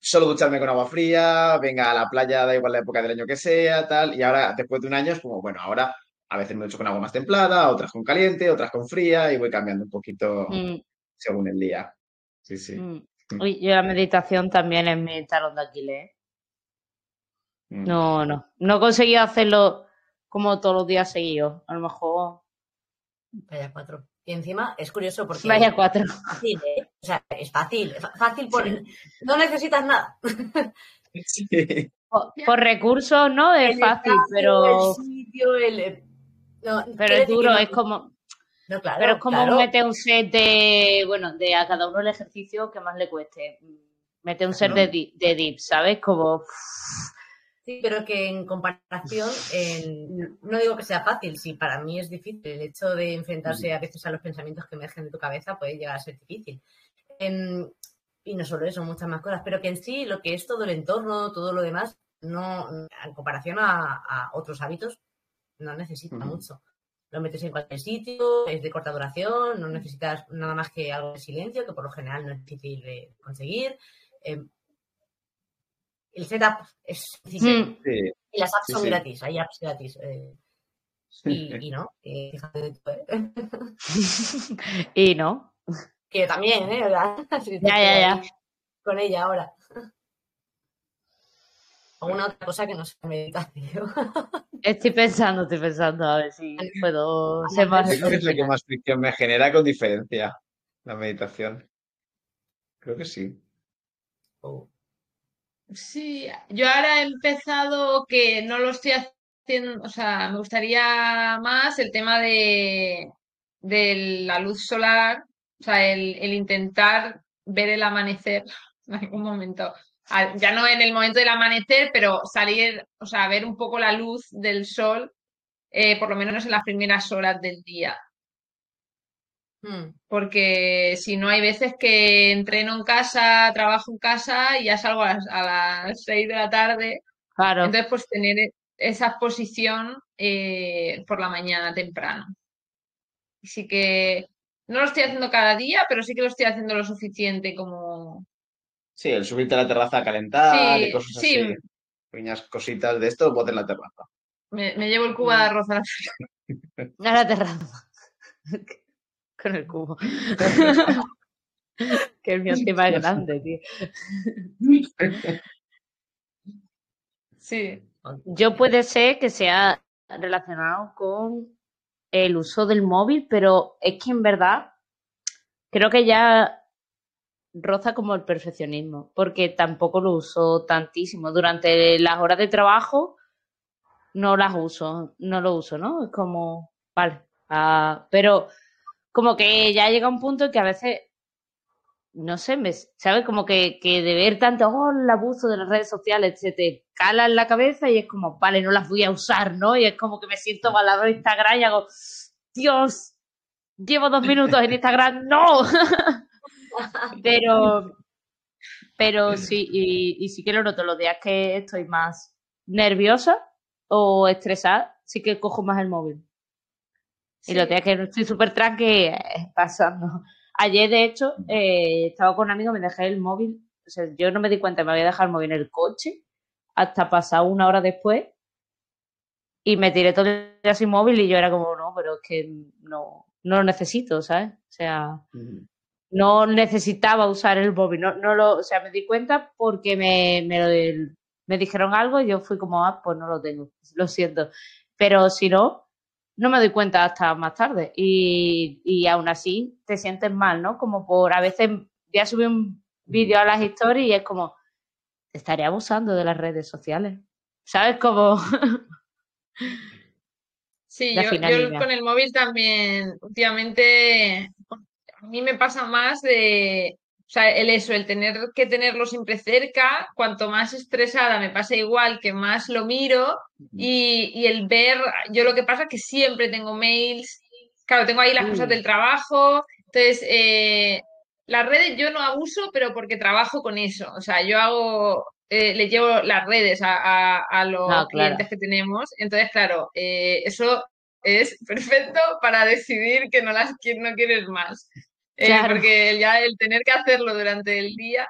solo ducharme con agua fría, venga a la playa, da igual la época del año que sea, tal. Y ahora, después de un año, es como, bueno, ahora a veces me ducho con agua más templada, otras con caliente, otras con fría, y voy cambiando un poquito Mm, según el día. Sí, sí. mm. Uy, yo la meditación también es mi talón de Aquiles. ¿eh? Mm. No, no. No he conseguido hacerlo como todos los días seguidos. A lo mejor. Vaya cuatro. Y encima es curioso porque Vaya cuatro. es fácil, ¿eh? O sea, es fácil. es fácil por... No necesitas nada. Sí. Por, por recursos, ¿no? Es El fácil, espacio, pero, El sitio, el... eh, No, pero es duro. no- Es como, No, claro, pero es como claro. meter un set de. Bueno, de a cada uno el ejercicio que más le cueste. Mete un set de dips, ¿sabes? Como. Sí, pero que en comparación, no digo que sea fácil, sí, para mí es difícil. El hecho de enfrentarse a veces a los pensamientos que emergen de tu cabeza puede llegar a ser difícil. En- y no solo eso, muchas más cosas, pero que en sí lo que es todo el entorno, todo lo demás, no, en comparación a, a otros hábitos, no necesita mucho. Lo metes en cualquier sitio, es de corta duración, no necesitas nada más que algo de silencio, que por lo general no es difícil de conseguir. Eh, el setup es. Mm, Sí. Y las apps Sí, son sí. gratis, hay apps gratis. eh, y, y no, fíjate ¿eh? y no. que también, ¿eh? O si Ya, ya, ya. Con ella ahora. Alguna otra cosa que no sea meditación. Estoy pensando, estoy pensando a ver si puedo ser más. Yo creo que es lo que más fricción me genera con diferencia, la meditación. Creo que sí. Oh. Sí, yo ahora he empezado que no lo estoy haciendo, o sea, me gustaría más el tema de, de la luz solar, o sea, el, intentar ver el amanecer en algún momento. A- Ya no en el momento del amanecer, pero salir, o sea, ver un poco la luz del sol, eh, por lo menos en las primeras horas del día. Hmm. Porque si no hay veces que entreno en casa, trabajo en casa y ya salgo a las, a las 6 de la tarde. Claro. Entonces, pues tener e- esa exposición eh, por la mañana temprano. Así que no lo estoy haciendo cada día, pero sí que lo estoy haciendo lo suficiente como... Sí, el subirte a la terraza a calentar y cosas sí. así. Pequeñas cositas de esto, bote en la terraza. Me, me llevo el cubo de arroz a la A la terraza. Con el cubo. que el mío es grande, tío. Sí. Yo puede ser que sea relacionado con el uso del móvil, pero es que en verdad creo que ya roza como el perfeccionismo, porque tampoco lo uso tantísimo. Durante las horas de trabajo no las uso, no lo uso, ¿no? Es como, vale, ah, pero como que ya llega un punto en que a veces, no sé, me, ¿sabes? Como que, que de ver tanto, oh, el abuso de las redes sociales, se te cala en la cabeza y es como, vale, no las voy a usar, ¿no? Y es como que me siento mal de Instagram y hago, Dios, llevo dos minutos en Instagram, no. pero, pero sí, y, y sí que lo noto los días que estoy más nerviosa o estresada, sí que cojo más el móvil. Y Sí. los días que no estoy súper tranqui, eh, pasando. Ayer, de hecho, eh, estaba con un amigo, me dejé el móvil. O sea, yo no me di cuenta, me había dejado el móvil en el coche hasta pasar una hora después. Y me tiré todo el día sin móvil y yo era como, no, pero es que no, no lo necesito, ¿sabes? O sea, no necesitaba usar el móvil. No, no lo, o sea, me di cuenta porque me, me, lo- me dijeron algo y yo fui como, ah, pues no lo tengo, lo siento. Pero si no, no me doy cuenta hasta más tarde. Y, y aún así te sientes mal, ¿no? Como por a veces ya subí un vídeo a las historias y es como, estaré abusando de las redes sociales. ¿Sabes? Como, Sí, yo, con el móvil también, últimamente, a mí me pasa más de, o sea, el eso, el tener que tenerlo siempre cerca, cuanto más estresada me pasa igual, que más lo miro y, y el ver, yo lo que pasa es que siempre tengo mails, claro, tengo ahí las cosas Mm. del trabajo, entonces, eh, las redes yo no abuso, pero porque trabajo con eso, o sea, yo hago, eh, le llevo las redes a, a- a los Ah, claro. clientes que tenemos, entonces, claro, eh, eso es perfecto para decidir que no las no quieres más. Eh, Claro. porque ya el tener que hacerlo durante el día.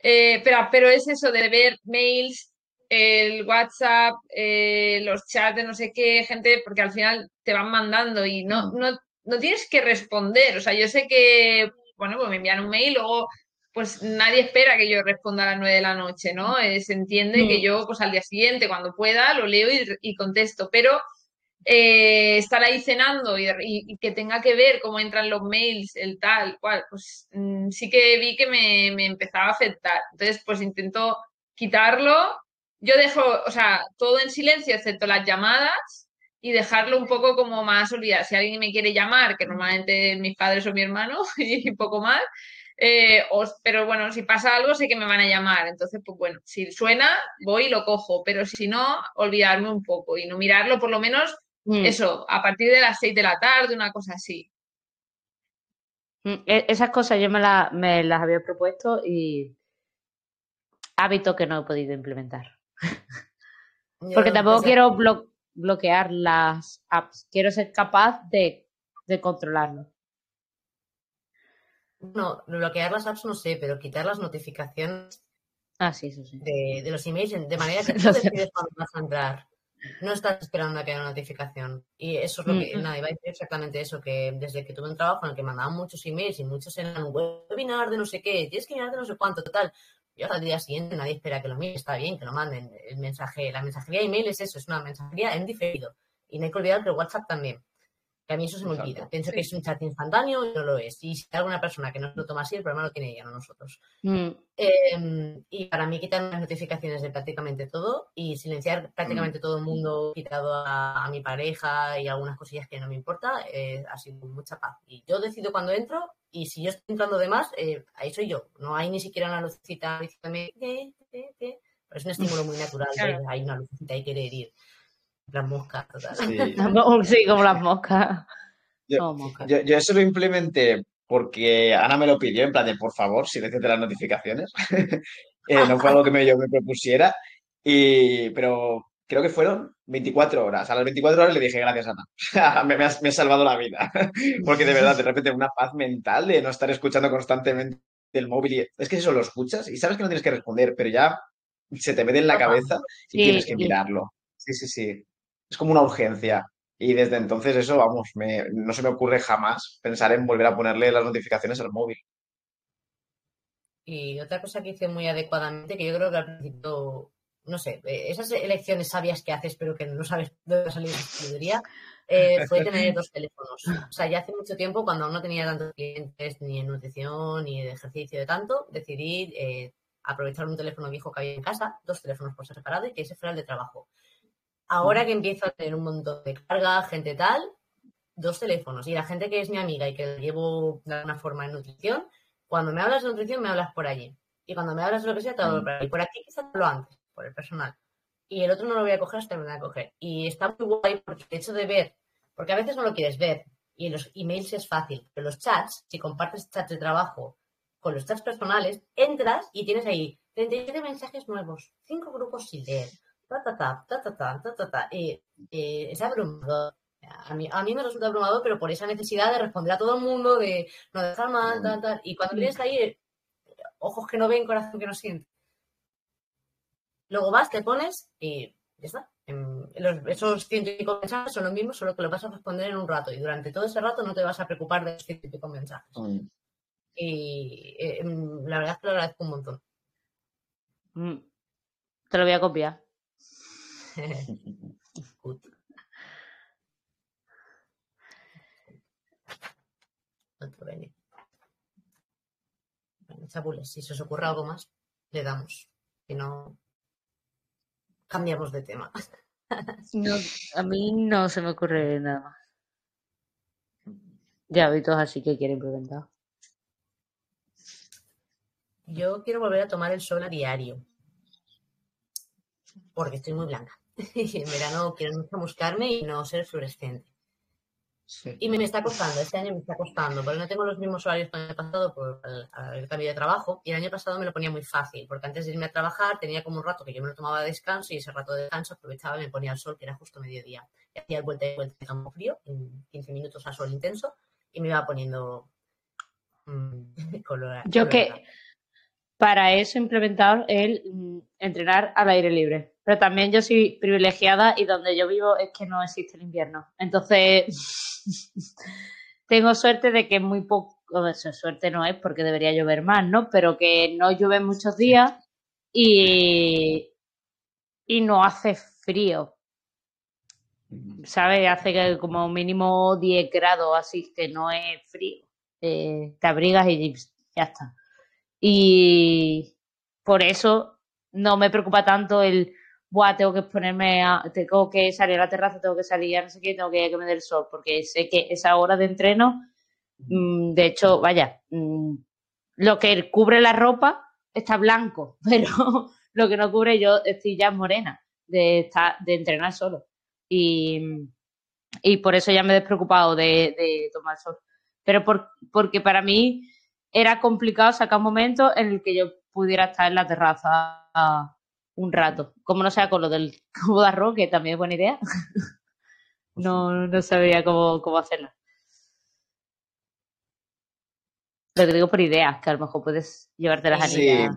eh, pero, pero es eso de ver mails, el WhatsApp, eh, los chats de no sé qué, gente, porque al final te van mandando y no, no, no tienes que responder. O sea, yo sé que, bueno, pues me envían un mail, luego pues nadie espera que yo responda a las nueve de la noche, ¿no? Eh, se entiende que Mm. yo, pues al día siguiente, cuando pueda, lo leo y, y contesto, pero eh, estar ahí cenando y, que tenga que ver cómo entran los mails, el tal, cual, pues mm, sí que vi que me, me empezaba a afectar. Entonces, pues intento quitarlo. Yo dejo, o sea, todo en silencio, excepto las llamadas, y dejarlo un poco como más olvidado. Si alguien me quiere llamar, que normalmente mis padres o mi hermano, y poco más, eh, os- pero bueno, si pasa algo, sé que me van a llamar. Entonces, pues bueno, si suena, voy y lo cojo, pero si no, olvidarme un poco y no mirarlo, por lo menos Mm. eso, a partir de las 6 de la tarde, una cosa así. Mm, e- Esas cosas yo me, la- me las había propuesto y hábito que no he podido implementar. Porque tampoco quiero blo- bloquear las apps, quiero ser capaz de, de controlarlo. No, bloquear las apps no sé, pero quitar las notificaciones Ah, sí, eso sí. de, de los emails de manera que tú decides cuándo vas a entrar. No estás esperando a que haya una notificación. Y eso es lo que, Mm. nada, iba a decir exactamente eso, que desde que tuve un trabajo en el que mandaban muchos emails y muchos eran webinar de no sé qué, tienes que mirar de no sé cuánto, total. Yo al día siguiente nadie espera que lo miren, está bien, que lo manden. El mensaje, la mensajería email es eso, es una mensajería en diferido. Y no hay que olvidar que el WhatsApp también. Que a mí eso se me Exacto. olvida. Pienso Sí. que es un chat instantáneo y no lo es. Y si hay alguna persona que no lo toma así, el problema lo tiene ella, no nosotros. Mm, Eh, y para mí quitar las notificaciones de prácticamente todo y silenciar prácticamente todo el mundo, quitado a, a mi pareja y algunas cosillas que no me importa, eh, ha sido mucha paz. Y yo decido cuando entro y si yo estoy entrando de más, eh, ahí soy yo. No hay ni siquiera una lucecita diciéndome. Pero es un estímulo muy natural. Claro. hay una lucecita y querer ir. Las moscas, total. Sí. Sí, como las moscas. Yo- moscas. Yo, yo eso lo implementé porque Ana me lo pidió, en plan de, por favor, silenciate las notificaciones. Eh, no fue algo que me, yo me propusiera, y, pero creo que fueron 24 horas. A las 24 horas le dije, gracias, Ana. me, me has, me has salvado la vida. porque de verdad, de repente, una paz mental de no estar escuchando constantemente el móvil. Y, es que eso lo escuchas y sabes que no tienes que responder, pero ya se te mete en la cabeza y Sí, tienes que sí. mirarlo. Sí, sí, sí. Es como una urgencia. Y desde entonces eso, vamos, me- no se me ocurre jamás pensar en volver a ponerle las notificaciones al móvil. Y otra cosa que hice muy adecuadamente, que yo creo que al principio, no sé, eh, esas elecciones sabias que haces, pero que no sabes de dónde ha salido esa sabiduría, eh, fue tener dos teléfonos. O sea, ya hace mucho tiempo, cuando aún no tenía tantos clientes ni en nutrición ni de ejercicio de tanto, decidí eh, aprovechar un teléfono viejo que había en casa, dos teléfonos por separado y que ese fuera el de trabajo. Ahora que empiezo a tener un montón de carga, gente tal, dos teléfonos. Y la gente que es mi amiga y que llevo de alguna forma en nutrición, cuando me hablas de nutrición, me hablas por allí. Y cuando me hablas de lo que sea, te hablo por ahí. Por aquí quizá te hablo antes, por el personal. Y el otro no lo voy a coger hasta que me lo voy a coger. Y está muy guay porque el hecho de ver, porque a veces no lo quieres ver, y en los emails es fácil, pero los chats, si compartes chats de trabajo con los chats personales, entras y tienes ahí 37 mensajes nuevos, 5 grupos sin leer, ta ta ta, ta ta ta, ta ta ta, y, eh, es abrumador. A mí, a mí me resulta abrumador, pero por esa necesidad de responder a todo el mundo, de no dejar mal, tal, tal. Y cuando tienes ahí, eh, ojos que no ven, corazón que no siente. Luego vas, te pones y ya está. Los- esos ciento y pico mensajes son los mismos, solo que los vas a responder en un rato. Y durante todo ese rato no te vas a preocupar de los ciento y pico mensajes. Mm. Y eh, em, la verdad es que lo agradezco un montón. Mm. Te lo voy a copiar. Otro. Bueno, chabules, si se os ocurre algo más, le damos. Si no, cambiamos de tema. No, a mí no se me ocurre nada más. Ya hábitos así que quiero implementar. Yo quiero volver a tomar el sol a diario. Porque estoy muy blanca. Y en verano quiero mucho buscarme y no ser fluorescente. Sí. Y me, me está costando, este año me está costando, porque no tengo los mismos horarios que el año pasado por el, el cambio de trabajo. Y el año pasado me lo ponía muy fácil, porque antes de irme a trabajar tenía como un rato que yo me lo tomaba de descanso y ese rato de descanso aprovechaba y me ponía al sol, que era justo mediodía. Y hacía el vuelta y vuelta de campo frío, en 15 minutos a sol intenso, y me iba poniendo mm, color. Yo que-. Para eso he implementado el mm, entrenar al aire libre. Pero también yo soy privilegiada y donde yo vivo es que no existe el invierno. Entonces, tengo suerte de que muy poco, suerte no es porque debería llover más, ¿no? Pero que no llueve muchos días y, y no hace frío. ¿Sabes? Hace que como mínimo 10 grados, así que no es frío. Eh, te abrigas y ya está. Y por eso no me preocupa tanto el, Buah, tengo que ponerme, a, tengo que salir a la terraza, tengo que salir a no sé qué, tengo que, que me dé el sol, porque sé que esa hora de entreno, mm, de hecho, vaya, mm, lo que cubre la ropa está blanco, pero lo que no cubre yo estoy ya morena de, estar, de entrenar solo. Y, y por eso ya me he despreocupado de, de tomar sol. Pero por, porque para mí era complicado sacar un momento en el que yo pudiera estar en la terraza un rato. Como no sea con lo del cubo de arroz, que también es buena idea. no, no sabría cómo, cómo hacerlo. Lo que digo por ideas, que a lo mejor puedes llevarte las Sí, anillas.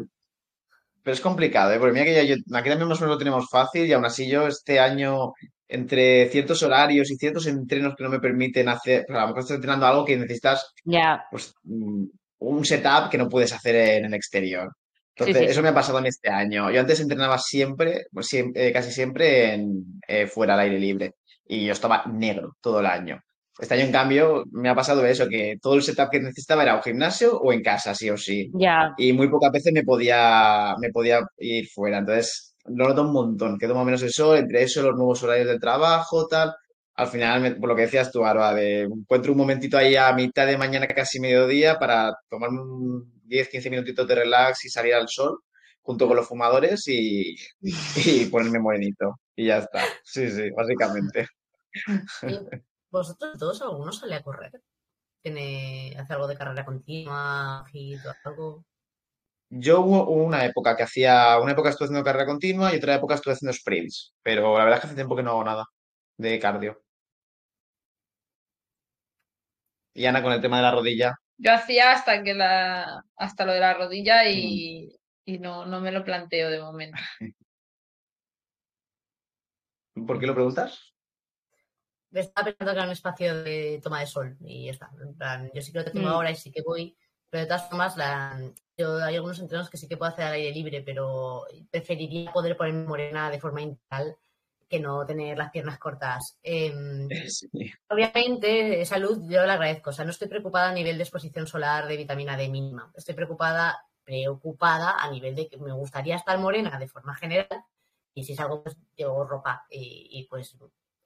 pero es complicado, ¿eh? Porque mira que ya yo, aquí también más o menos lo tenemos fácil y aún así yo este año, entre ciertos horarios y ciertos entrenos que no me permiten hacer, pues a lo mejor estoy entrenando algo que necesitas Ya, pues, mm, un setup que no puedes hacer en el exterior. Entonces, Sí, sí. eso me ha pasado mí este año. Yo antes entrenaba siempre, pues siem- eh, casi siempre en, eh, fuera al aire libre. Y yo estaba negro todo el año. Este año, en cambio, me ha pasado eso, que todo el setup que necesitaba era un gimnasio o en casa, sí o sí. Ya. Y muy pocas veces me podía, me podía ir fuera. Entonces, lo noto un montón, que tomo menos el sol, entre eso, los nuevos horarios de trabajo, tal. Al final, me- por lo que decías tú, Arba, de encuentro un momentito ahí a mitad de mañana, casi mediodía, para tomar un 10, 15 minutitos de relax y salir al sol junto con los fumadores y, y ponerme morenito. Y ya está. Sí, sí, básicamente. Y ¿Vosotros todos, alguno sale a correr? ¿Tiene, hace algo de carrera continua, hit o algo? Yo hubo una época que hacía, una época estuve haciendo carrera continua y otra época estuve haciendo sprints, pero la verdad es que hace tiempo que no hago nada de cardio. Y Ana con el tema de la rodilla. Yo hacía hasta que la, hasta lo de la rodilla y, y no, no me lo planteo de momento. ¿Por qué lo preguntas? Estaba pensando que era un espacio de toma de sol y ya está. En plan, yo sí que lo tengo Mm. ahora y sí que voy, pero de todas formas, la, yo, hay algunos entrenos que sí que puedo hacer al aire libre, pero preferiría poder ponerme morena de forma integral que no tener las piernas cortas. Em, Sí. Obviamente, salud yo la agradezco. O sea, no estoy preocupada a nivel de exposición solar de vitamina D mínima. Estoy preocupada, preocupada a nivel de que me gustaría estar morena de forma general. Y si salgo, pues llevo ropa. Y, y, pues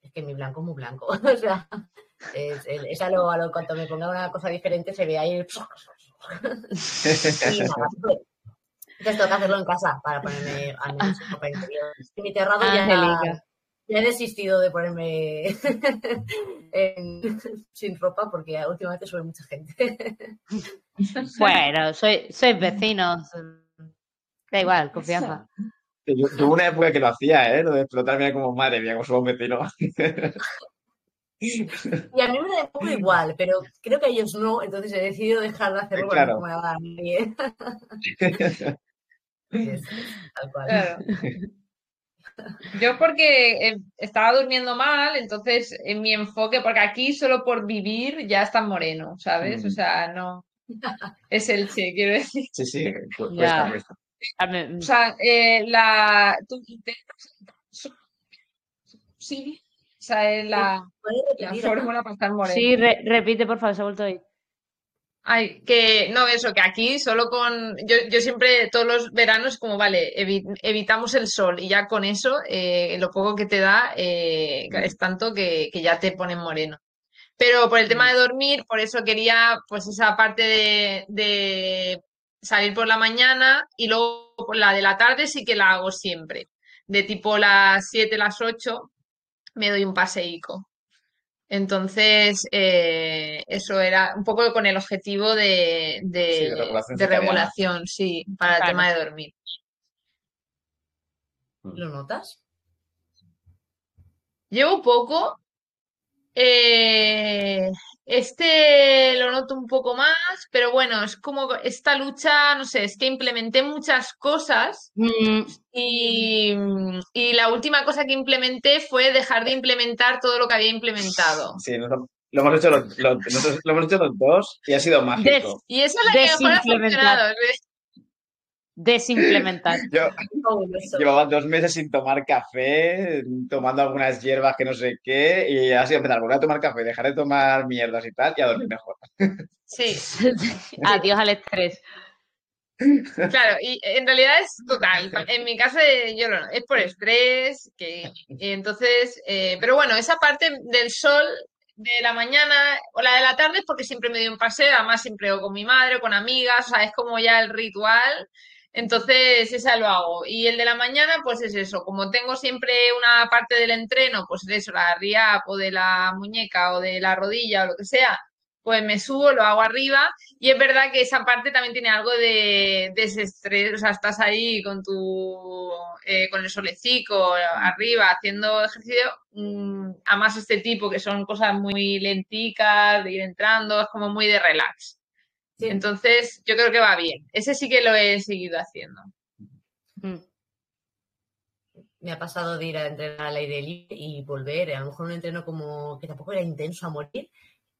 es que mi blanco es muy blanco. o sea, es, es a lo, a lo cuanto me ponga una cosa diferente se ve ahí. el- y nada, pues, entonces tengo que hacerlo en casa para ponerme al menos ropa interior. Y mi terrado ya. Ya he desistido de ponerme en- sin ropa porque últimamente sube mucha gente. Bueno, soy, sois vecinos. Da igual, confianza. Yo tuve una época que lo hacía, ¿eh? Lo de explotarme como madre mía, como somos vecinos. Y a mí me da un poco igual, pero creo que a ellos no, entonces he decidido dejar de hacerlo porque Claro. no me va a dar a nadie. Tal cual. Claro. Yo porque eh, estaba durmiendo mal, entonces en mi enfoque, porque aquí solo por vivir ya estás moreno, ¿sabes? O Mm. sea, no. Es el che, quiero decir. Sí, sí, cuesta, cuesta. A mí- O sea, eh, la. Tú intentas. Sí. O sea, es la, fórmula para estar moreno. Sí, re- repite, por favor, se ha vuelto a ir. Ay, que no, eso, que aquí solo con. Yo, yo siempre, todos los veranos, como vale, evi- evitamos el sol y ya con eso, eh, lo poco que te da eh, es tanto que, que ya te ponen moreno. Pero por el tema de dormir, por eso quería, pues, esa parte de, de salir por la mañana y luego por la de la tarde sí que la hago siempre. De tipo las 7, las 8, me doy un paseico. Entonces, eh, eso era un poco con el objetivo de, de, Sí, de regulación de circadiana. regulación, sí, para el tema de dormir. ¿Lo notas? Llevo poco. eh, este lo noto un poco más, pero bueno, es como esta lucha, no sé, es que implementé muchas cosas Mm, y, y la última cosa que implementé fue dejar de implementar todo lo que había implementado. Sí, lo, hemos hecho los, los- nosotros lo hemos hecho los dos y ha sido mágico. Y esa es la que mejor ha funcionado. Desimplementar. Yo llevaba dos meses sin tomar café, tomando algunas hierbas que no sé qué, y así empezar, volver a tomar café, dejar de tomar mierdas y tal, y a dormir mejor. Sí, Adiós al estrés. claro, y en realidad es total. En mi caso, eh, yo lo, es por estrés, que y entonces, eh, pero bueno, esa parte del sol de la mañana o la de la tarde es porque siempre me doy un paseo, además siempre o con mi madre o con amigas, o sea, es como ya el ritual. Entonces, esa lo hago. Y el de la mañana, pues es eso. Como tengo siempre una parte del entreno, pues de eso, la RIAP o de la muñeca o de la rodilla o lo que sea, pues me subo, lo hago arriba. Y es verdad que esa parte también tiene algo de, de ese estrés. O sea, estás ahí con tu, eh, con el solecito arriba haciendo ejercicio. mm, además, este tipo que son cosas muy lenticas, de ir entrando, es como muy de relax. Sí. Entonces, yo creo que va bien. Ese sí que lo he seguido haciendo. Mm. Me ha pasado de ir a entrenar al aire libre y volver, a lo mejor un entreno como que tampoco era intenso a morir,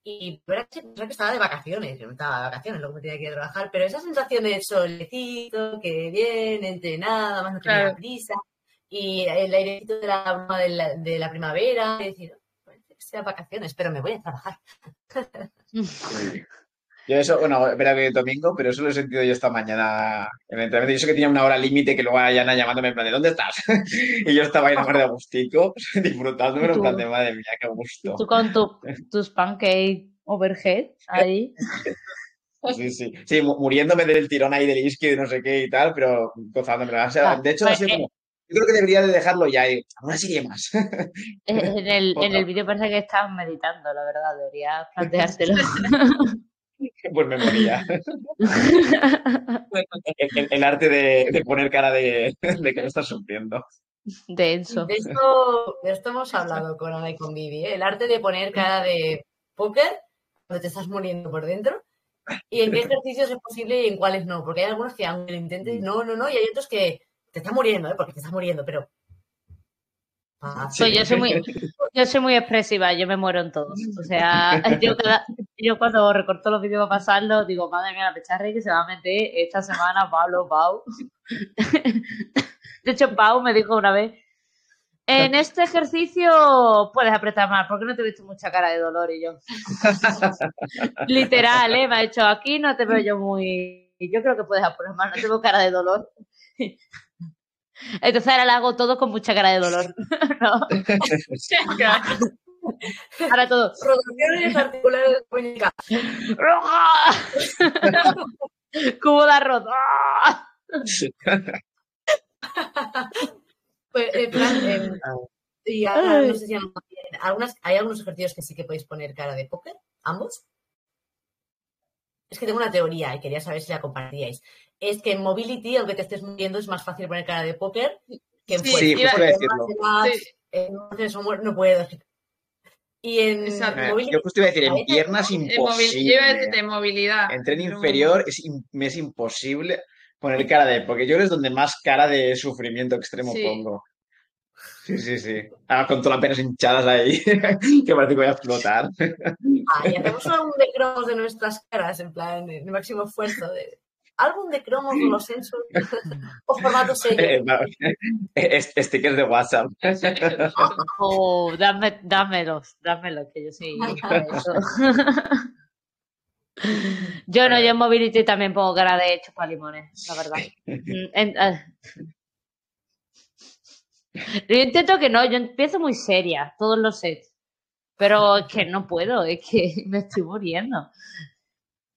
y ver que estaba de vacaciones, yo no estaba de vacaciones, luego me tenía que ir a trabajar, pero esa sensación de solecito, que bien, entrenada, más no tenía Claro. prisa, y el airecito de la, de la, de la primavera, y decir, "Parece sea vacaciones, pero me voy a trabajar. Yo eso, bueno, espera que domingo, pero eso lo he sentido yo esta mañana en el entrenamiento. Yo sé que tenía una hora límite que luego vayan llamándome en plan de ¿dónde estás? y yo estaba ahí en la de agustico, disfrutándome, en plan de madre mía, qué gusto. Tú con tu, tus pancakes overhead ahí. Sí, sí, sí, muriéndome del tirón ahí del isqui y no sé qué y tal, pero gozándome. O sea, de hecho, ha sido como, yo creo que debería de dejarlo ya y una serie más. En el, en el vídeo parece que estás meditando, la verdad, deberías planteártelo. Pues me moría. el, arte de, poner cara de, de que no estás sufriendo. Denso. De esto, de esto hemos hablado con Ana y con Vivi. ¿eh? El arte de poner cara de póker cuando te estás muriendo por dentro. Y en qué ejercicios es posible y en cuáles no. Porque hay algunos que aunque lo intentes, no, no, no. Y hay otros que te están muriendo, ¿eh? porque te estás muriendo, pero pues yo soy muy, yo soy muy expresiva, yo me muero en todos. O sea, yo, cuando recorto los vídeos para pasarlo, digo, madre mía, la pecharre que se va a meter esta semana Pablo Pau. De hecho, Pau me dijo una vez, en este ejercicio puedes apretar más, porque no te he visto mucha cara de dolor y yo. Literal, ¿eh? Me ha dicho, aquí no te veo yo muy... Yo creo que puedes apretar más, no tengo cara de dolor. Entonces ahora le hago todo con mucha cara de dolor. ¿no? ahora todo. Producciones articulares muñeca. Cubo de arroz. pues, eh, plan, eh, y ahora, no sé si algunas, hay algunos ejercicios que sí que podéis poner cara de póker, ambos. Es que tengo una teoría y quería saber si la compartíais es que en Mobility, aunque te estés moviendo, es más fácil poner cara de póker que en Sí, sí decirlo. En no puedo. Y en Mobility, Yo justo iba a decir, en piernas imposible. de movilidad. En tren inferior es, es imposible poner cara de, porque yo es donde más cara de sufrimiento extremo pongo. Sí, sí, sí. Ah, con todas las penas hinchadas ahí, que parece que voy a explotar. Ah, y hacemos un de cromos de nuestras caras, en plan, el máximo esfuerzo de álbum de cromos de los censos o formato serie. Eh, stickers de WhatsApp. Oh, dame, dámelos, dámelos, que yo sí. yo no, yo en Mobility también pongo cara de limones, la verdad. Mm, ah. Yo intento que no, yo empiezo muy seria, todos los sets. Pero es que no puedo, es que me estoy muriendo.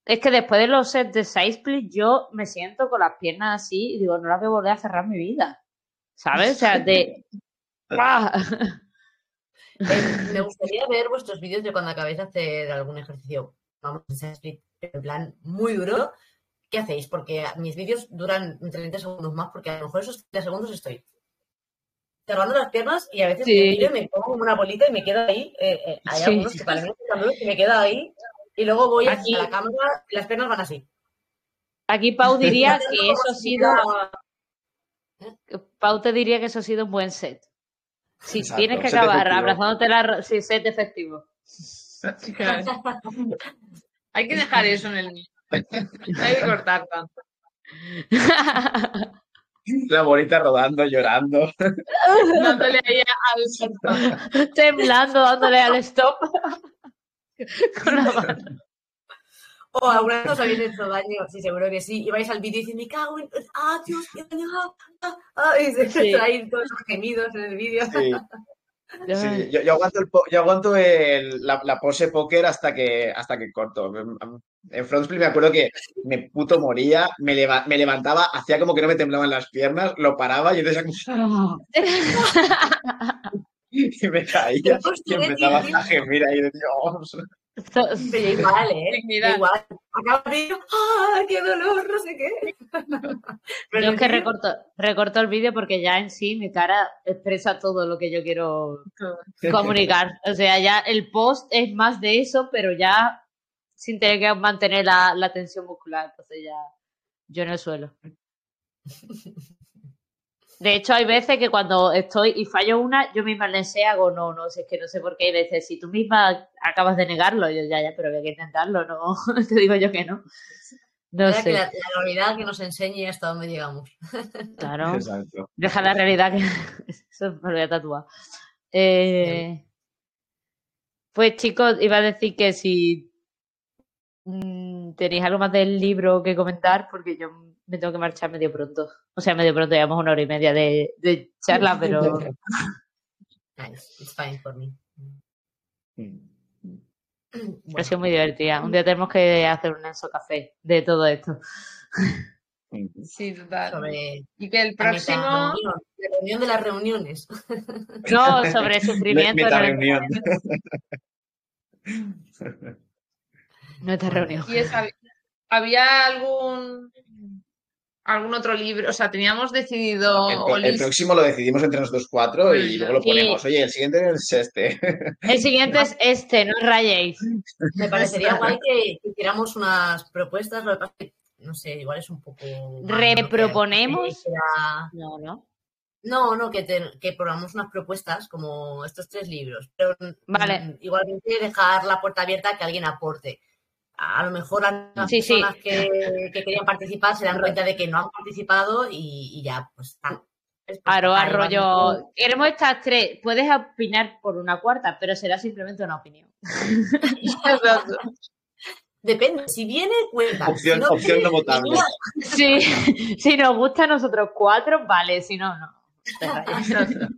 Es que después de los sets de split yo me siento con las piernas así y digo, no las voy a volver a cerrar mi vida. ¿Sabes? O sea, de. ¡Ah! Eh, me gustaría ver vuestros vídeos de cuando acabéis de hacer algún ejercicio, vamos, split en plan muy duro. ¿Qué hacéis? Porque mis vídeos duran 30 segundos más, porque a lo mejor esos 30 segundos estoy cerrando las piernas y a veces me, me pongo como una bolita y me quedo ahí. Eh, eh, hay algunos que para mí y me quedo ahí y luego voy aquí, a la cámara y las piernas van así. Aquí Pau diría que eso ha sido. Pau te diría que eso ha sido un buen set. Si tienes que acabar abrazándote la. Sí, set efectivo. Hay que dejar eso en el Hay que cortar tanto. La bonita rodando, llorando. dándole ahí al stop. Temblando, dándole al stop. con la mano. O alguna vez os habéis hecho daño, sí, seguro que sí. Y vais al vídeo y dices, me cago en... ¡Ah, Dios, qué daño! ¡Ah, ah! Y se sí. traen todos los gemidos en el vídeo. Sí. Sí, yo, yo, aguanto, el, yo aguanto el, la, la, pose póker hasta que, hasta que corto. En front split me acuerdo que me puto moría, me, leva, me levantaba, hacía como que no me temblaban las piernas, lo paraba y entonces como... y me caía y empezaba a gemir ahí de Dios. Igual, ¿eh? Igual. Acabo de ¡ah, qué dolor! No sé qué. Pero yo es que recorto, recorto el vídeo porque ya en sí mi cara expresa todo lo que yo quiero comunicar. O sea, ya el post es más de eso, pero ya sin tener que mantener la, la tensión muscular. Entonces ya yo no suelo. De hecho, hay veces que cuando estoy y fallo una, yo misma le sé, hago no, no, sé, es que no sé por qué hay veces, si tú misma acabas de negarlo, yo ya, ya, pero hay que intentarlo, no, te digo yo que no. No sé. Que la, realidad que nos enseñe hasta dónde llegamos. Claro. Deja la realidad que. Eso me lo voy a tatuar. Eh... Pues chicos, iba a decir que si mm, tenéis algo más del libro que comentar, porque yo me tengo que marchar medio pronto. O sea, medio pronto, llevamos una hora y media de, de charla, pero Nice, it's fine for me. ha sido muy divertida. Un día tenemos que hacer un Enso Café de todo esto. Sí, total. sobre Y que el la próximo. la reunión de las reuniones. No, sobre sufrimiento. No- reunión. Nuestra reunión. Y es- ¿Había algún algún otro libro? O sea, teníamos decidido El, próximo lo decidimos entre nosotros cuatro y luego lo Sí. ponemos. Oye, el siguiente es este. El siguiente es este, no rayéis. Me parecería guay que hiciéramos unas propuestas, lo que pasa es que, no sé, igual es un poco... ¿no? ¿Reproponemos? que era- No, no. No, no, que, te- que probamos unas propuestas como estos tres libros, pero Vale. mm, igualmente dejar la puerta abierta a que alguien aporte. A lo mejor las Sí, sí. personas que, que querían participar se dan cuenta de que no han participado y, y ya, pues están. Aro, están arroyo. Queremos estas tres. Puedes opinar por una cuarta, pero será simplemente una opinión. Depende, si viene, cuenta. Opción- Si no opción no votable. Sí, si nos gusta a nosotros cuatro, vale, si no, no.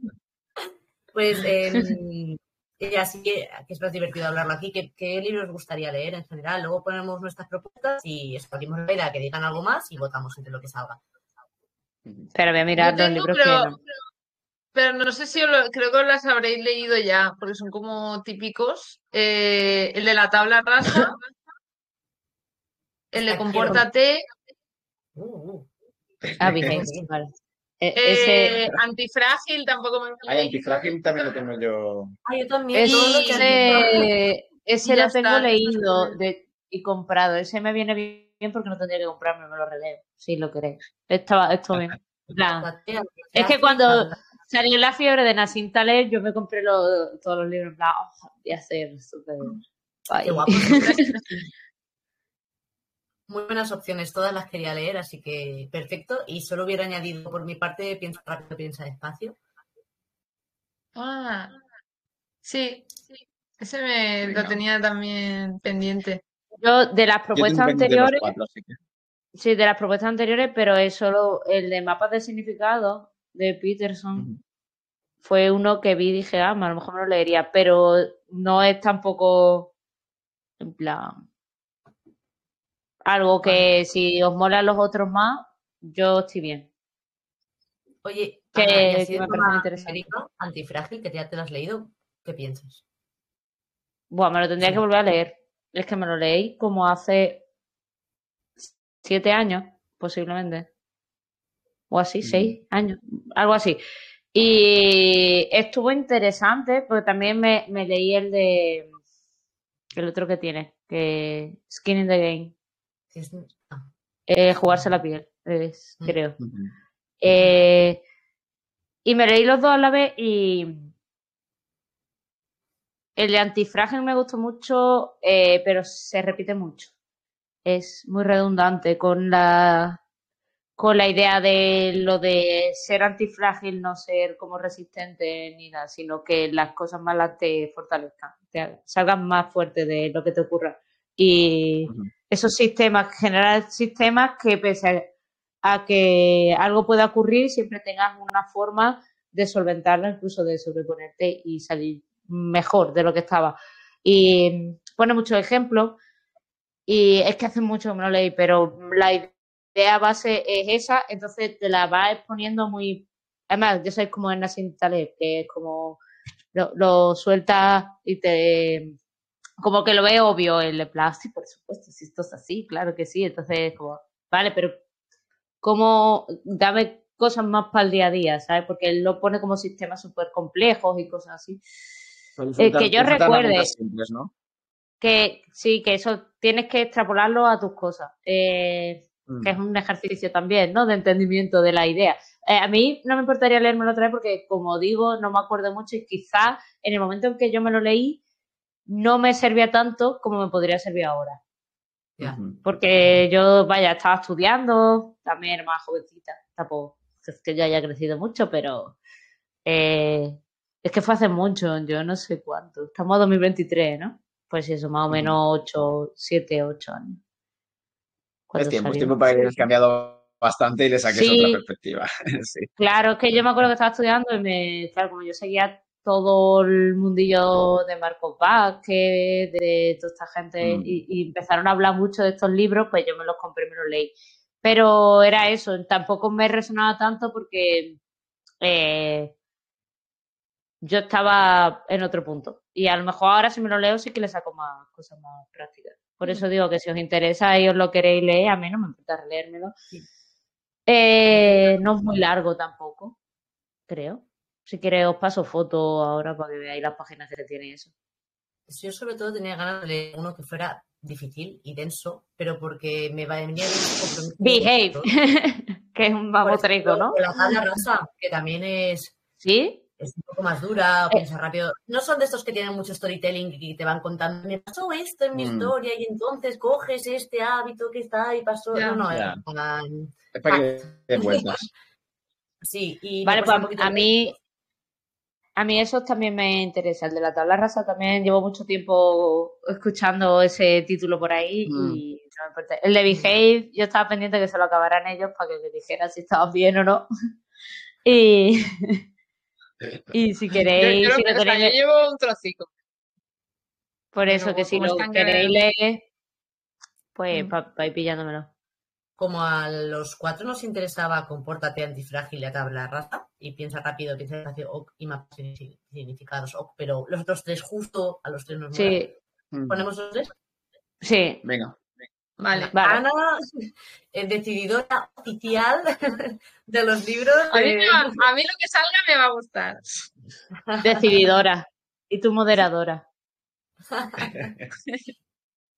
Pues em, y así que, que es más divertido hablarlo aquí. ¿Qué, ¿Qué libros os gustaría leer en general? Luego ponemos nuestras propuestas y escogimos la idea que digan algo más y votamos entre lo que salga. Espera, voy a mirar los tengo, libros pero, que no. pero no sé si os lo- creo que os las habréis leído ya, porque son como típicos. Eh, el de la tabla rasa, el de compórtate, Uh, uh. Ah, vale. E- ese, eh, antifrágil, tampoco me antifrágil también lo tengo yo. Ah, yo también. todo lo que ese, ese ya lo tengo está. leído de- y comprado. Ese me viene bien porque no tendría que comprarme, me lo releo, si lo queréis. Estaba, esto bien. Es que cuando salió la fiebre de Nassim Taleb, yo me compré lo- todos los libros oh, voy a hacer súper guay. Qué guapo. Muy buenas opciones, todas las quería leer, así que perfecto. Y solo hubiera añadido por mi parte, piensa rápido, piensa despacio. Ah, sí, ese me Venga. lo tenía también pendiente. Yo de las propuestas anteriores, cuatro, así que- sí, de las propuestas anteriores, pero es solo el de mapas de significado de Peterson. Fue uno que vi y dije, ah, a lo mejor me lo leería, pero no es tampoco en plan algo que si os molan los otros más, yo estoy bien. Oye, Que- Ana, y así que de me forma parece interesante. genérica, antifrágil, que ya te lo has leído, ¿qué piensas? Buah, me lo tendría Sí. que volver a leer. Es que me lo leí como hace siete años, posiblemente. O así, Mm. seis años, algo así. Y estuvo interesante, porque también me, me leí el de el otro que tiene, que Skin in the Game, es- ah, eh, jugarse la piel, es, Mm. creo. Eh, y me leí los dos a la vez y el de antifrágil me gustó mucho, eh, pero se repite mucho. Es muy redundante con la con la idea de lo de ser antifrágil, no ser como resistente ni nada, sino que las cosas malas te fortalezcan, te salgan más fuerte de lo que te ocurra. Y. esos sistemas, generar sistemas que pese a, que algo pueda ocurrir, siempre tengas una forma de solventarlo, incluso de sobreponerte y salir mejor de lo que estaba. Y pone muchos ejemplos. Y es que hace mucho que lo leí, pero la idea base es esa, entonces te la va exponiendo muy. Además, yo soy como en Nassim Taleb, que es como lo, lo sueltas y te. Como que lo ve obvio el plan, sí, por supuesto, si esto es así, claro que sí. Entonces, como, vale, pero como dame cosas más para el día a día, ¿sabes? Porque él lo pone como sistemas súper complejos y cosas así. Eh, que yo recuerde. simples, ¿no? Que sí, que eso tienes que extrapolarlo a tus cosas. Eh, Mm. que es un ejercicio también, ¿no? De entendimiento de la idea. Eh, a mí no me importaría leérmelo otra vez porque, como digo, no me acuerdo mucho y quizás en el momento en que yo me lo leí no me servía tanto como me podría servir ahora. Porque yo, vaya, estaba estudiando, también era más jovencita, tampoco es que ya haya crecido mucho, pero eh, Es que fue hace mucho, yo no sé cuánto. Estamos a 2023, ¿no? Pues eso, más o menos 8, 7, 8 años. Es tiempo, es tiempo para que hayas cambiado bastante y le saques Sí. otra perspectiva. sí. Claro, es que yo me acuerdo que estaba estudiando y me, claro, como yo seguía todo el mundillo de Marcos Vázquez, de toda esta gente, Mm. y, y empezaron a hablar mucho de estos libros, pues yo me los compré y me los leí. Pero era eso, tampoco me resonaba tanto porque eh, yo estaba en otro punto. Y a lo mejor ahora si me lo leo sí que le saco más cosas más prácticas. Por eso digo que si os interesa y os lo queréis leer, a mí no me importa leérmelo. Eh, no es muy largo tampoco, creo. Si queréis os paso fotos ahora para que veáis las páginas que tiene eso. Yo sobre todo tenía ganas de leer uno que fuera difícil y denso, pero porque me venía bien un compromiso con Behave, que es un ejemplo, ¿no? La que también es, ¿Sí? es un poco más dura, Eh. piensa rápido. No son de estos que tienen mucho storytelling y te van contando, me pasó esto en mi Mm. historia y entonces coges este hábito que está y pasó. Ya. No, no, Ya. es una- Es para que den vueltas. Sí, y Vale, pues a mí, a mí eso también me interesa. El de la tabla rasa también llevo mucho tiempo escuchando ese título por ahí Mm. y no me importa. El de Behave, yo estaba pendiente que se lo acabaran ellos para que me dijeran si estaban bien o no. Y, y si Yo, queréis, yo lo si que- lo o sea, tenéis, yo llevo un trocico. por eso pero que si lo queréis leer, pues Mm. para ir pillándomelo. Como a los cuatro nos interesaba compórtate antifrágil y a tabla rasa y piensa rápido, piensa despacio, ok, y mapas signi- significados, ok, pero los otros tres justo a los tres nos. Sí, Mm. ¿Ponemos los tres? sí. Venga. Vale. Vale. Ana, decididora oficial de los libros. A mí, va- a mí lo que salga me va a gustar. Decididora. Y tú moderadora.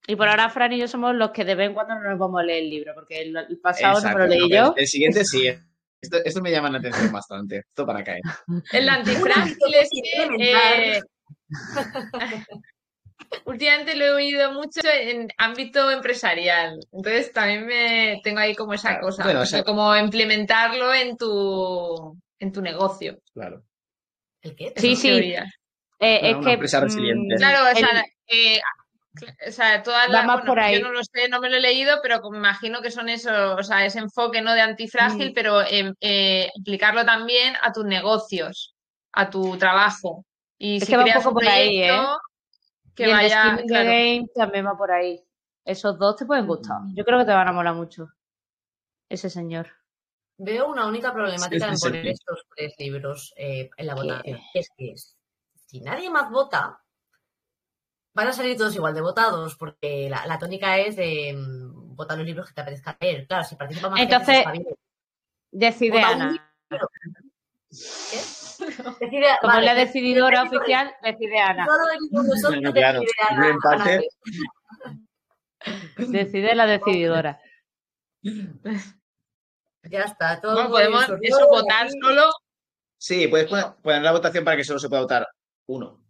Y por ahora Fran y yo somos los que de vez en cuando no nos vamos a leer el libro, porque el, el pasado no Exacto, me lo leí no, yo. El, siguiente sí. Esto, esto me llama la atención bastante. Esto para caer. El antifrágil es que eh, últimamente lo he oído mucho en ámbito empresarial. Entonces también me tengo ahí como esa Claro, cosa, bueno, o o sea, sea- como implementarlo en tu en tu negocio. Claro. ¿El qué? Sí, sí. Eh, Bueno, es una que. empresa resiliente. mm, Claro, o el- sea, eh, o sea, todas las, más bueno, por ahí. yo no lo sé, no me lo he leído, pero como imagino que son eso, o sea, ese enfoque no de antifrágil, Mm. pero eh, eh, aplicarlo también a tus negocios, a tu trabajo. Y Es si que va un poco un por ahí, ¿eh? proyecto, que y el vaya, the claro. Game también va por ahí. Esos dos te pueden gustar. Yo creo que te van a molar mucho. Ese señor. Veo una única problemática Sí, en sí, poner sí. estos tres libros eh, en la ¿Qué? votación. Es que es, si nadie más vota, van a salir todos igual de votados, porque la, la tónica es de mm, votar los libros que te apetezca leer. Claro, si participa más Entonces, gente, está bien. Decide Ana. libro. ¿Qué? Decide, Como vale, es la decididora decide- oficial, decide Ana. Solo venimos nosotros, Bueno, claro, decide Ana, empate. Decide la decididora. Ya está, todo Bueno, podemos eso, votar solo Sí, puedes poner, poner la votación para que solo se pueda votar uno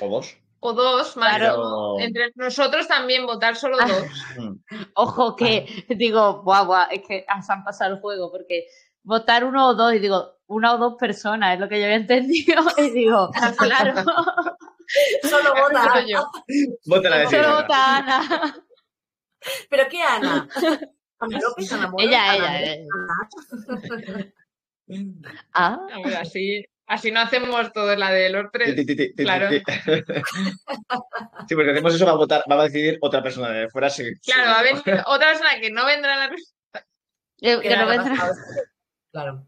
o dos. O dos, más Claro. entre nosotros también votar solo Ah. dos. Ojo que digo, guau, guau, es que se han pasado el juego, porque votar uno o dos, y digo, una o dos personas, es lo que yo había entendido, y digo, claro, Solo vota. Solo yo. Vota la solo decididora. vota Ana. ¿Pero qué Ana? Ana López, Ana Moro, Ella, Ana ella. Ah, A ver, así, no hacemos todo la de los tres. ti, ti, ti, ti, Claro. ti. Sí, porque hacemos eso va a votar, va a decidir otra persona de fuera. si- Claro, va a venir otra persona que no vendrá a la que que que la no haya vendrá. Claro.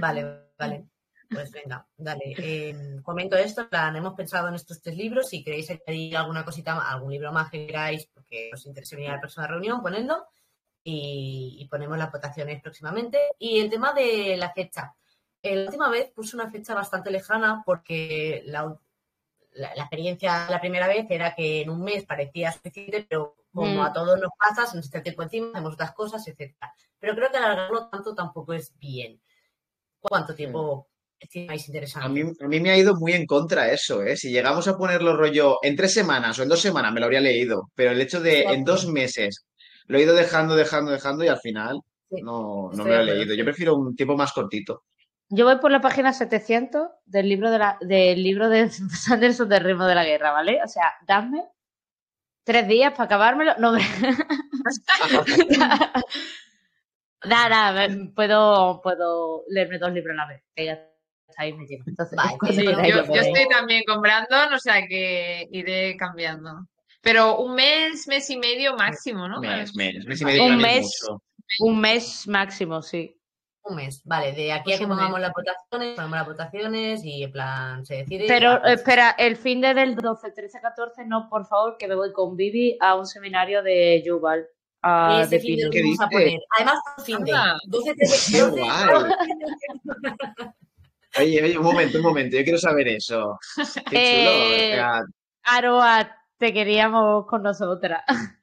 Vale, vale. Pues venga, dale. Eh, comento esto, plan, hemos pensado en estos tres libros. Si queréis añadir alguna cosita más, algún libro más que queráis, porque os interese venir a la próxima reunión, ponedlo. Y, y ponemos las votaciones próximamente. Y el tema de la fecha. Eh, la última vez puse una fecha bastante lejana porque la, la- la experiencia la primera vez era que en un mes parecía suficiente, pero como Mm. a todos nos pasa, se nos echa el tiempo encima, hacemos otras cosas, etcétera. Pero creo que alargarlo tanto tampoco es bien. ¿Cuánto tiempo estimáis interesante? A mí, a mí me ha ido muy en contra eso, ¿eh? Si llegamos a ponerlo rollo en tres semanas o en dos semanas me lo habría leído, pero el hecho de en dos meses lo he ido dejando, dejando, dejando y al final Sí, no, no me lo he leído. Yo prefiero un tiempo más cortito. Yo voy por la página 700 del libro de la, del libro de Sanderson del ritmo de la guerra, ¿vale? O sea, dame tres días para acabármelo. No, me... nada, nada, puedo, puedo leerme dos libros a la vez. Que ya está ahí me llevo. Entonces, sí, yo, yo estoy también con Brandon, o sea que iré cambiando. Pero un mes, mes y medio máximo, ¿no? Mes, mes, mes y medio. Un mes, un mes máximo, sí. Un mes, vale. De aquí a pues que pongamos las votaciones, ponemos las votaciones y en plan se decide. Pero espera, el fin de del 12, 13, 14, no, por favor, que me voy con Vivi a un seminario de Yuval. A, ese fin de vamos a poner. Además, fin de 12, 13, 14. Oye, oye, un momento, un momento, yo quiero saber eso. Qué chulo. Eh, Aroa, te queríamos con nosotras.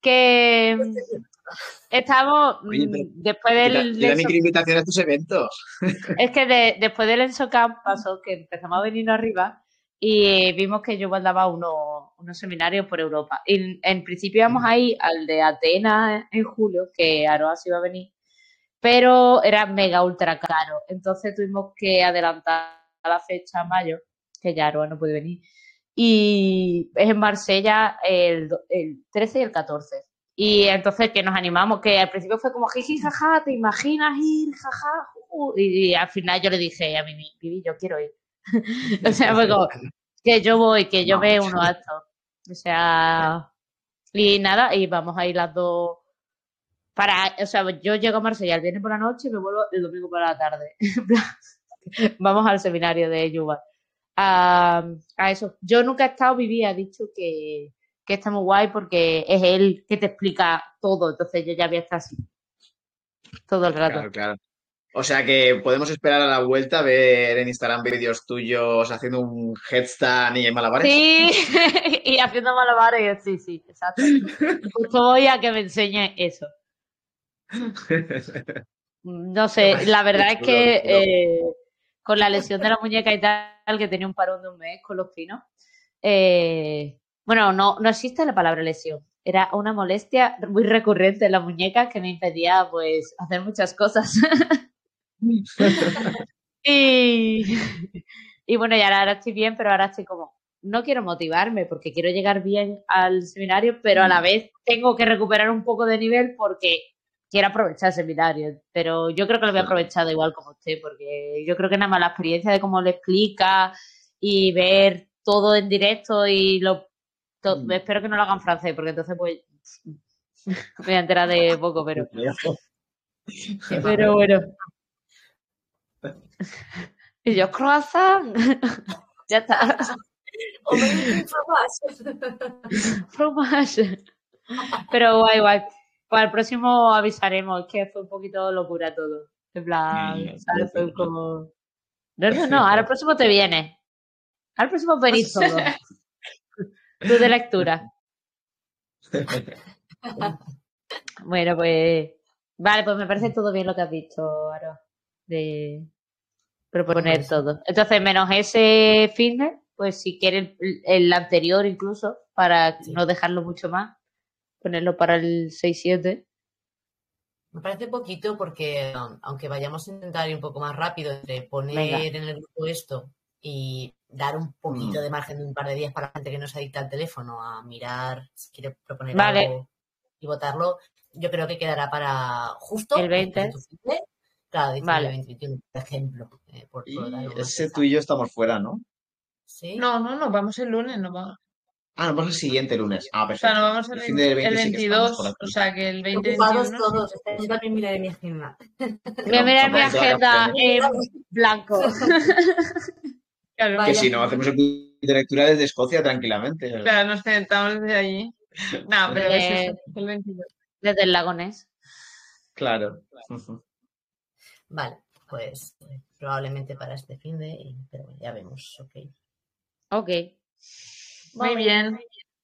que estamos después del. Yo también quiero invitación a estos eventos. Es que después del Ensocamp pasó que empezamos a venir arriba y vimos que yo daba unos, unos seminarios por Europa. Y en principio íbamos ahí al de Atenas en julio, que Aroa se iba a venir, pero era mega ultra caro. Entonces tuvimos que adelantar la fecha a mayo, que ya Aroa no puede venir y es en Marsella el, el 13 y el 14. Y entonces que nos animamos, que al principio fue como jiji, jaja, ¿te imaginas ir, jaja? y, al final yo le dije a mi Vivi, yo quiero ir. o sea, fue como que yo voy, que yo veo uno actos. O sea, y nada, y vamos a ir las dos. Para, o sea, yo llego a Marsella el viernes por la noche y me vuelvo el domingo por la tarde. vamos al seminario de Yuba a, eso. Yo nunca he estado, Vivi ha dicho que, que está muy guay porque es él que te explica todo, entonces yo ya voy a estar así todo el rato. Claro, claro. O sea que podemos esperar a la vuelta a ver en Instagram vídeos tuyos haciendo un headstand y malabares. Sí, y haciendo malabares, sí, sí, exacto. Justo voy a que me enseñe eso. No sé, la verdad es que eh, con la lesión de la muñeca y tal, que tenía un parón de un mes con los pinos. Eh, bueno, no, no existe la palabra lesión. Era una molestia muy recurrente en la muñeca que me impedía, pues, hacer muchas cosas. y, y bueno, ya ahora estoy bien, pero ahora estoy como, no quiero motivarme porque quiero llegar bien al seminario, pero a la vez tengo que recuperar un poco de nivel porque quiero aprovechar el seminario, pero yo creo que lo voy a aprovechar igual como usted, porque yo creo que nada más la experiencia de cómo lo explica y ver todo en directo y lo mm. espero que no lo hagan francés, porque entonces pues me voy a enterar de poco, pero pero bueno. Y yo croissant. ya está. fromage. Pero guay, guay. Para el próximo avisaremos, que fue un poquito locura todo. En plan, ¿sabes? Fue como. No, no, no, ahora el próximo te viene. Al próximo venís. Tú de lectura. bueno, pues. Vale, pues me parece todo bien lo que has dicho, Aro. De proponer todo. Entonces, menos ese fitness, pues si quieres el, anterior incluso, para no dejarlo mucho más ponerlo para el 6-7. Me parece poquito porque aunque vayamos a intentar ir un poco más rápido entre poner en el grupo esto y dar un poquito mm. de margen de un par de días para la gente que no se adicta al teléfono a mirar si quiere proponer algo y votarlo, yo creo que quedará para justo el 20. Claro, vale. el 20, por ejemplo. Eh, ese tú y yo estamos fuera, ¿no? ¿Sí? No, no, no, vamos el lunes, no vamos. Ah, nos vamos el siguiente lunes. Ah, perfecto. O sea, no vamos el, el, el 22, o sea que el 20 Ocupados todos, yo también miraré mi agenda. Voy a mirar mi agenda en blanco. claro. Que si no, hacemos el de lectura desde Escocia tranquilamente. Claro, nos sentamos desde allí. No, pero es el 22. Desde el Lagonés. Claro. Vale, pues probablemente para este fin de, pero ya vemos, ok. Ok. Muy bien.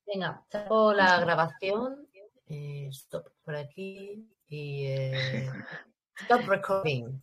Venga, saco la grabación. Eh, stop por aquí. Y eh, stop recording.